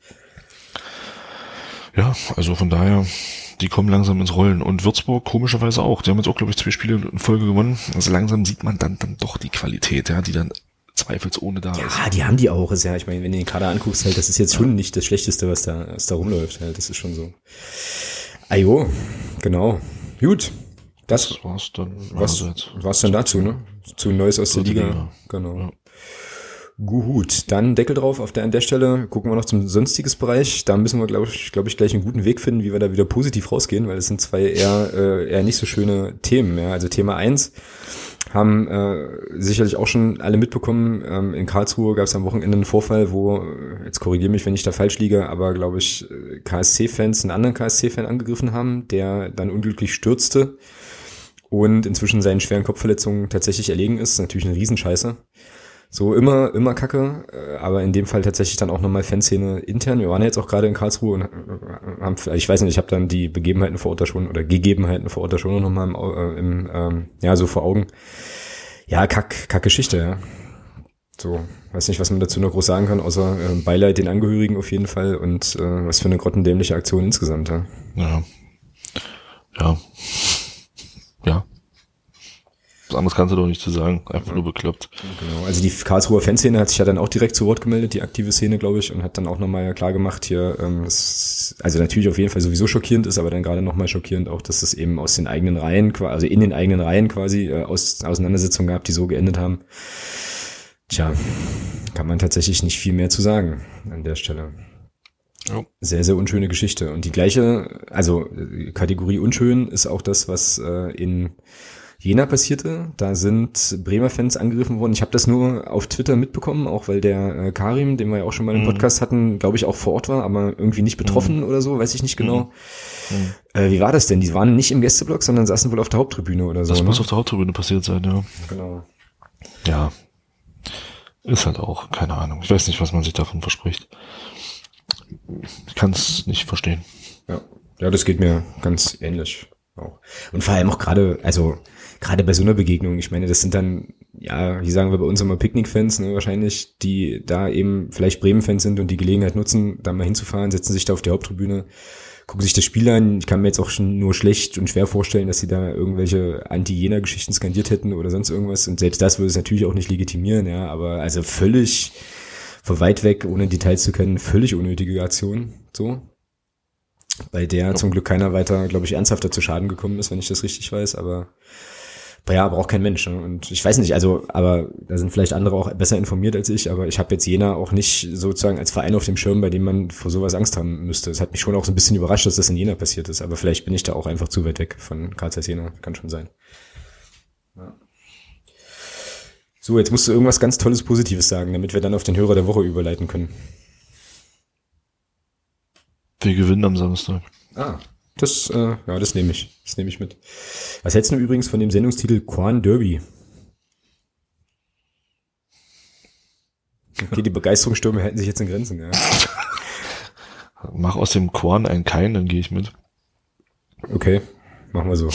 Ja, also von daher, die kommen langsam ins Rollen. Und Würzburg komischerweise auch. Die haben jetzt auch, glaube ich, zwei Spiele in Folge gewonnen. Also langsam sieht man dann, dann doch die Qualität, ja, die dann zweifelsohne da ja, ist. Ja, die haben die auch. Ist ja, ich meine, wenn du den Kader anguckst, halt, das ist jetzt schon nicht das Schlechteste, was da, was da rumläuft. Halt, das ist schon so. Ajo, genau. Gut. Das, das war's dann. Was war's dann dazu, ne? Zu Neues aus der Liga. Liga. Genau. Ja. Gut, dann Deckel drauf auf der, an der Stelle. Gucken wir noch zum sonstiges Bereich. Da müssen wir, glaube ich, glaube ich, gleich einen guten Weg finden, wie wir da wieder positiv rausgehen, weil es sind zwei eher, äh, eher nicht so schöne Themen. Ja. Also Thema eins haben äh, sicherlich auch schon alle mitbekommen. Ähm, in Karlsruhe gab es am Wochenende einen Vorfall, wo, jetzt korrigiere mich, wenn ich da falsch liege, aber glaube ich, KSC-Fans einen anderen KSC-Fan angegriffen haben, der dann unglücklich stürzte und inzwischen seinen schweren Kopfverletzungen tatsächlich erlegen ist. Natürlich eine Riesenscheiße. So immer, immer Kacke, äh, aber in dem Fall tatsächlich dann auch nochmal Fanszene intern. Wir waren jetzt auch gerade in Karlsruhe und äh, haben, ich weiß nicht, ich habe dann die Begebenheiten vor Ort da schon oder Gegebenheiten vor Ort da schon nochmal im, äh, im ähm, ja, so vor Augen. Ja, Kack, Kack-Geschichte, ja. So, weiß nicht, was man dazu noch groß sagen kann, außer äh, Beileid den Angehörigen auf jeden Fall und äh, was für eine grottendämliche Aktion insgesamt. Ja. Ja ja. Was anderes kannst du doch nicht zu sagen. Einfach nur bekloppt. Genau. Also die Karlsruher Fanszene hat sich ja dann auch direkt zu Wort gemeldet, die aktive Szene, glaube ich, und hat dann auch nochmal klar gemacht hier, ähm, das, also natürlich auf jeden Fall sowieso schockierend ist, aber dann gerade nochmal schockierend auch, dass es eben aus den eigenen Reihen, also in den eigenen Reihen quasi äh, aus, Auseinandersetzungen gab, die so geendet haben. Tja, kann man tatsächlich nicht viel mehr zu sagen an der Stelle. Ja. Sehr, sehr unschöne Geschichte. Und die gleiche, also Kategorie unschön ist auch das, was äh, in Jena passierte. Da sind Bremer Fans angegriffen worden. Ich habe das nur auf Twitter mitbekommen, auch weil der äh, Karim, den wir ja auch schon mal im mhm. Podcast hatten, glaube ich auch vor Ort war, aber irgendwie nicht betroffen mhm. oder so, weiß ich nicht genau. Mhm. mhm. Äh, wie war das denn? Die waren nicht im Gästeblock, sondern saßen wohl auf der Haupttribüne oder so. Das ne? muss auf der Haupttribüne passiert sein, ja. Genau. Ja. Ist halt auch, keine Ahnung. Ich weiß nicht, was man sich davon verspricht ich kann es nicht verstehen. Ja. ja, das geht mir ganz ähnlich auch. Und vor allem auch gerade, also gerade bei so einer Begegnung, ich meine, das sind dann, ja, wie sagen wir bei uns immer Picknick-Fans, ne, wahrscheinlich, die da eben vielleicht Bremen-Fans sind und die Gelegenheit nutzen, da mal hinzufahren, setzen sich da auf die Haupttribüne, gucken sich das Spiel an. Ich kann mir jetzt auch schon nur schlecht und schwer vorstellen, dass sie da irgendwelche Anti-Jena-Geschichten skandiert hätten oder sonst irgendwas. Und selbst das würde es natürlich auch nicht legitimieren, ja, aber also völlig von weit weg, ohne Details zu kennen, völlig unnötige Aktion, so. Bei der ja. zum Glück keiner weiter, glaube ich, ernsthafter zu Schaden gekommen ist, wenn ich das richtig weiß, aber Ja, braucht kein Mensch. Ne? Und ich weiß nicht, also, aber da sind vielleicht andere auch besser informiert als ich, aber ich habe jetzt Jena auch nicht sozusagen als Verein auf dem Schirm, bei dem man vor sowas Angst haben müsste. Es hat mich schon auch so ein bisschen überrascht, dass das in Jena passiert ist, aber vielleicht bin ich da auch einfach zu weit weg von Karl Jena, kann schon sein. Ja. So, jetzt musst du irgendwas ganz Tolles Positives sagen, damit wir dann auf den Hörer der Woche überleiten können. Wir gewinnen am Samstag. Ah, das, äh, ja, das nehme ich. Das nehme ich mit. Was hältst du übrigens von dem Sendungstitel Quan Derby? Okay, die Begeisterungsstürme halten sich jetzt in Grenzen, ja. Mach aus dem Quan ein Kein, dann gehe ich mit. Okay, machen wir so.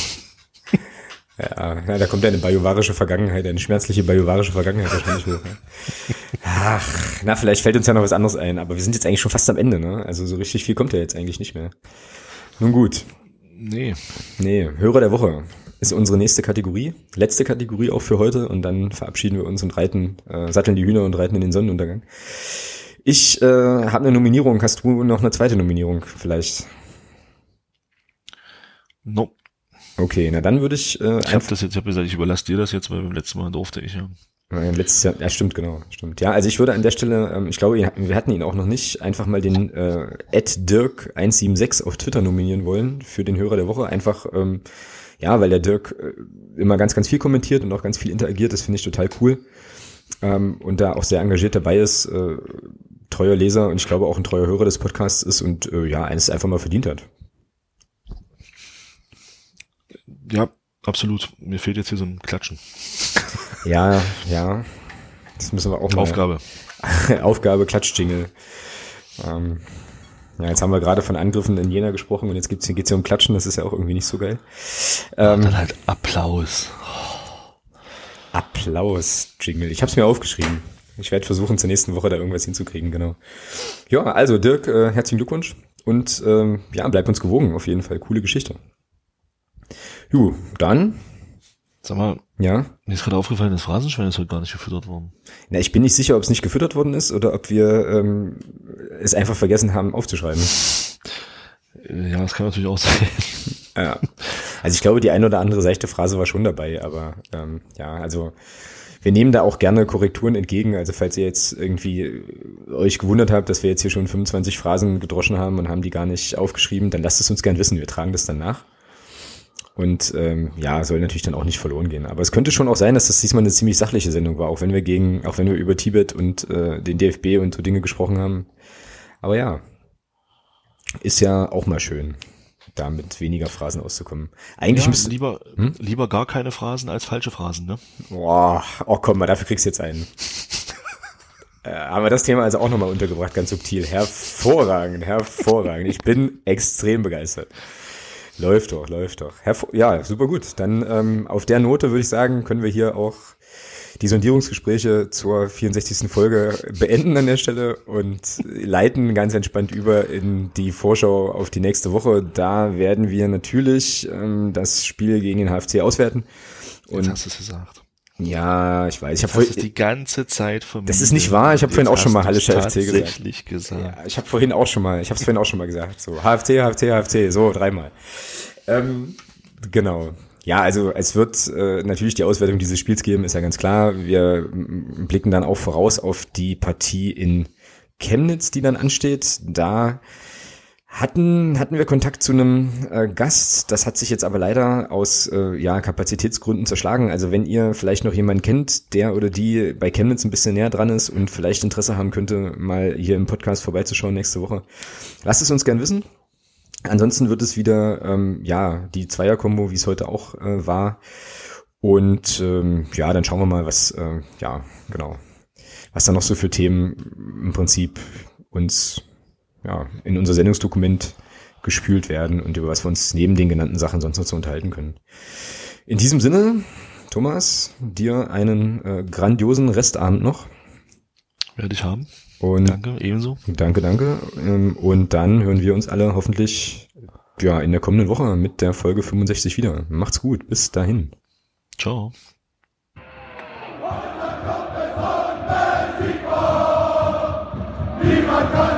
ja, ja, da kommt eine bajuwarische Vergangenheit, eine schmerzliche bajuwarische Vergangenheit wahrscheinlich hoch. Ja. Ach, na, vielleicht fällt uns ja noch was anderes ein, aber wir sind jetzt eigentlich schon fast am Ende, ne? Also so richtig viel kommt ja jetzt eigentlich nicht mehr. Nun gut. Nee. Nee, Hörer der Woche ist unsere nächste Kategorie. Letzte Kategorie auch für heute und dann verabschieden wir uns und reiten, äh, satteln die Hühner und reiten in den Sonnenuntergang. Ich äh, habe eine Nominierung. Hast du noch eine zweite Nominierung vielleicht? No. Okay, na dann würde ich. Äh, ich habe das jetzt, ich habe gesagt, ich überlasse dir das jetzt, weil beim letzten Mal durfte ich ja. Ja, letztes Jahr, ja stimmt, genau, stimmt. Ja, also ich würde an der Stelle, ähm, ich glaube, wir hatten ihn auch noch nicht, einfach mal den äh, Dirk176 auf Twitter nominieren wollen für den Hörer der Woche. Einfach, ähm, ja, weil der Dirk äh, immer ganz, ganz viel kommentiert und auch ganz viel interagiert, das finde ich total cool. Ähm, und da auch sehr engagiert dabei ist, äh, treuer Leser und ich glaube auch ein treuer Hörer des Podcasts ist und äh, ja, eines einfach mal verdient hat. Ja, absolut. Mir fehlt jetzt hier so ein Klatschen. Ja, ja. Das müssen wir auch mal. Aufgabe. Aufgabe, Klatschjingle. Ähm, ja, jetzt haben wir gerade von Angriffen in Jena gesprochen und jetzt geht's, geht's ja um Klatschen, das ist ja auch irgendwie nicht so geil. Ähm, dann halt Applaus. Applaus, Jingle. Ich habe es mir aufgeschrieben. Ich werde versuchen, zur nächsten Woche da irgendwas hinzukriegen, genau. Ja, also Dirk, äh, herzlichen Glückwunsch und ähm, ja, bleib uns gewogen, auf jeden Fall. Coole Geschichte. Ju, dann Sag mal, ja? mir ist gerade aufgefallen, das Phrasenschwein ist heute gar nicht gefüttert worden. Na, ich bin nicht sicher, ob es nicht gefüttert worden ist oder ob wir ähm, es einfach vergessen haben aufzuschreiben. Ja, das kann natürlich auch sein. Ja. Also ich glaube, die eine oder andere seichte Phrase war schon dabei, aber ähm, ja, also wir nehmen da auch gerne Korrekturen entgegen. Also falls ihr jetzt irgendwie euch gewundert habt, dass wir jetzt hier schon 25 Phrasen gedroschen haben und haben die gar nicht aufgeschrieben, dann lasst es uns gern wissen. Wir tragen das dann nach. Und ähm, ja, soll natürlich dann auch nicht verloren gehen. Aber es könnte schon auch sein, dass das diesmal eine ziemlich sachliche Sendung war, auch wenn wir gegen, auch wenn wir über Tibet und äh, den DFB und so Dinge gesprochen haben. Aber ja, ist ja auch mal schön, da mit weniger Phrasen auszukommen. Eigentlich ja, müsste lieber hm? lieber gar keine Phrasen als falsche Phrasen, ne? Boah, oh komm mal, dafür kriegst du jetzt einen. äh, haben wir das Thema also auch nochmal untergebracht, ganz subtil. Hervorragend, hervorragend. Ich bin extrem begeistert. Läuft doch, läuft doch. Hervor ja, super gut. Dann ähm, auf der Note würde ich sagen, können wir hier auch die Sondierungsgespräche zur 64. Folge beenden an der Stelle und leiten ganz entspannt über in die Vorschau auf die nächste Woche. Da werden wir natürlich ähm, das Spiel gegen den HFC auswerten. Und Jetzt hast du es gesagt. Ja, ich weiß. Ich habe vorhin die ganze Zeit von Das ist nicht wahr. Ich habe vorhin auch schon mal Hallische FC gesagt. gesagt. Ja, ich habe vorhin auch schon mal. Ich habe es vorhin auch schon mal gesagt. So HFC, HFC, HFC. So dreimal. Ähm, genau. Ja, also es wird äh, natürlich die Auswertung dieses Spiels geben, ist ja ganz klar. Wir blicken dann auch voraus auf die Partie in Chemnitz, die dann ansteht. Da hatten, hatten wir Kontakt zu einem äh, Gast. Das hat sich jetzt aber leider aus äh, ja, Kapazitätsgründen zerschlagen. Also wenn ihr vielleicht noch jemanden kennt, der oder die bei Chemnitz ein bisschen näher dran ist und vielleicht Interesse haben könnte, mal hier im Podcast vorbeizuschauen nächste Woche, lasst es uns gern wissen. Ansonsten wird es wieder ähm, ja die Zweier-Kombo, wie es heute auch äh, war. Und ähm, ja, dann schauen wir mal, was äh, ja genau, was da noch so für Themen im Prinzip uns ja, in unser Sendungsdokument gespült werden und über was wir uns neben den genannten Sachen sonst noch zu unterhalten können. In diesem Sinne, Thomas, dir einen äh, grandiosen Restabend noch. Werde ich haben. Und danke, ebenso. Danke, danke. Ähm, und dann hören wir uns alle hoffentlich ja, in der kommenden Woche mit der Folge 65 wieder. Macht's gut. Bis dahin. Ciao. Niemand kann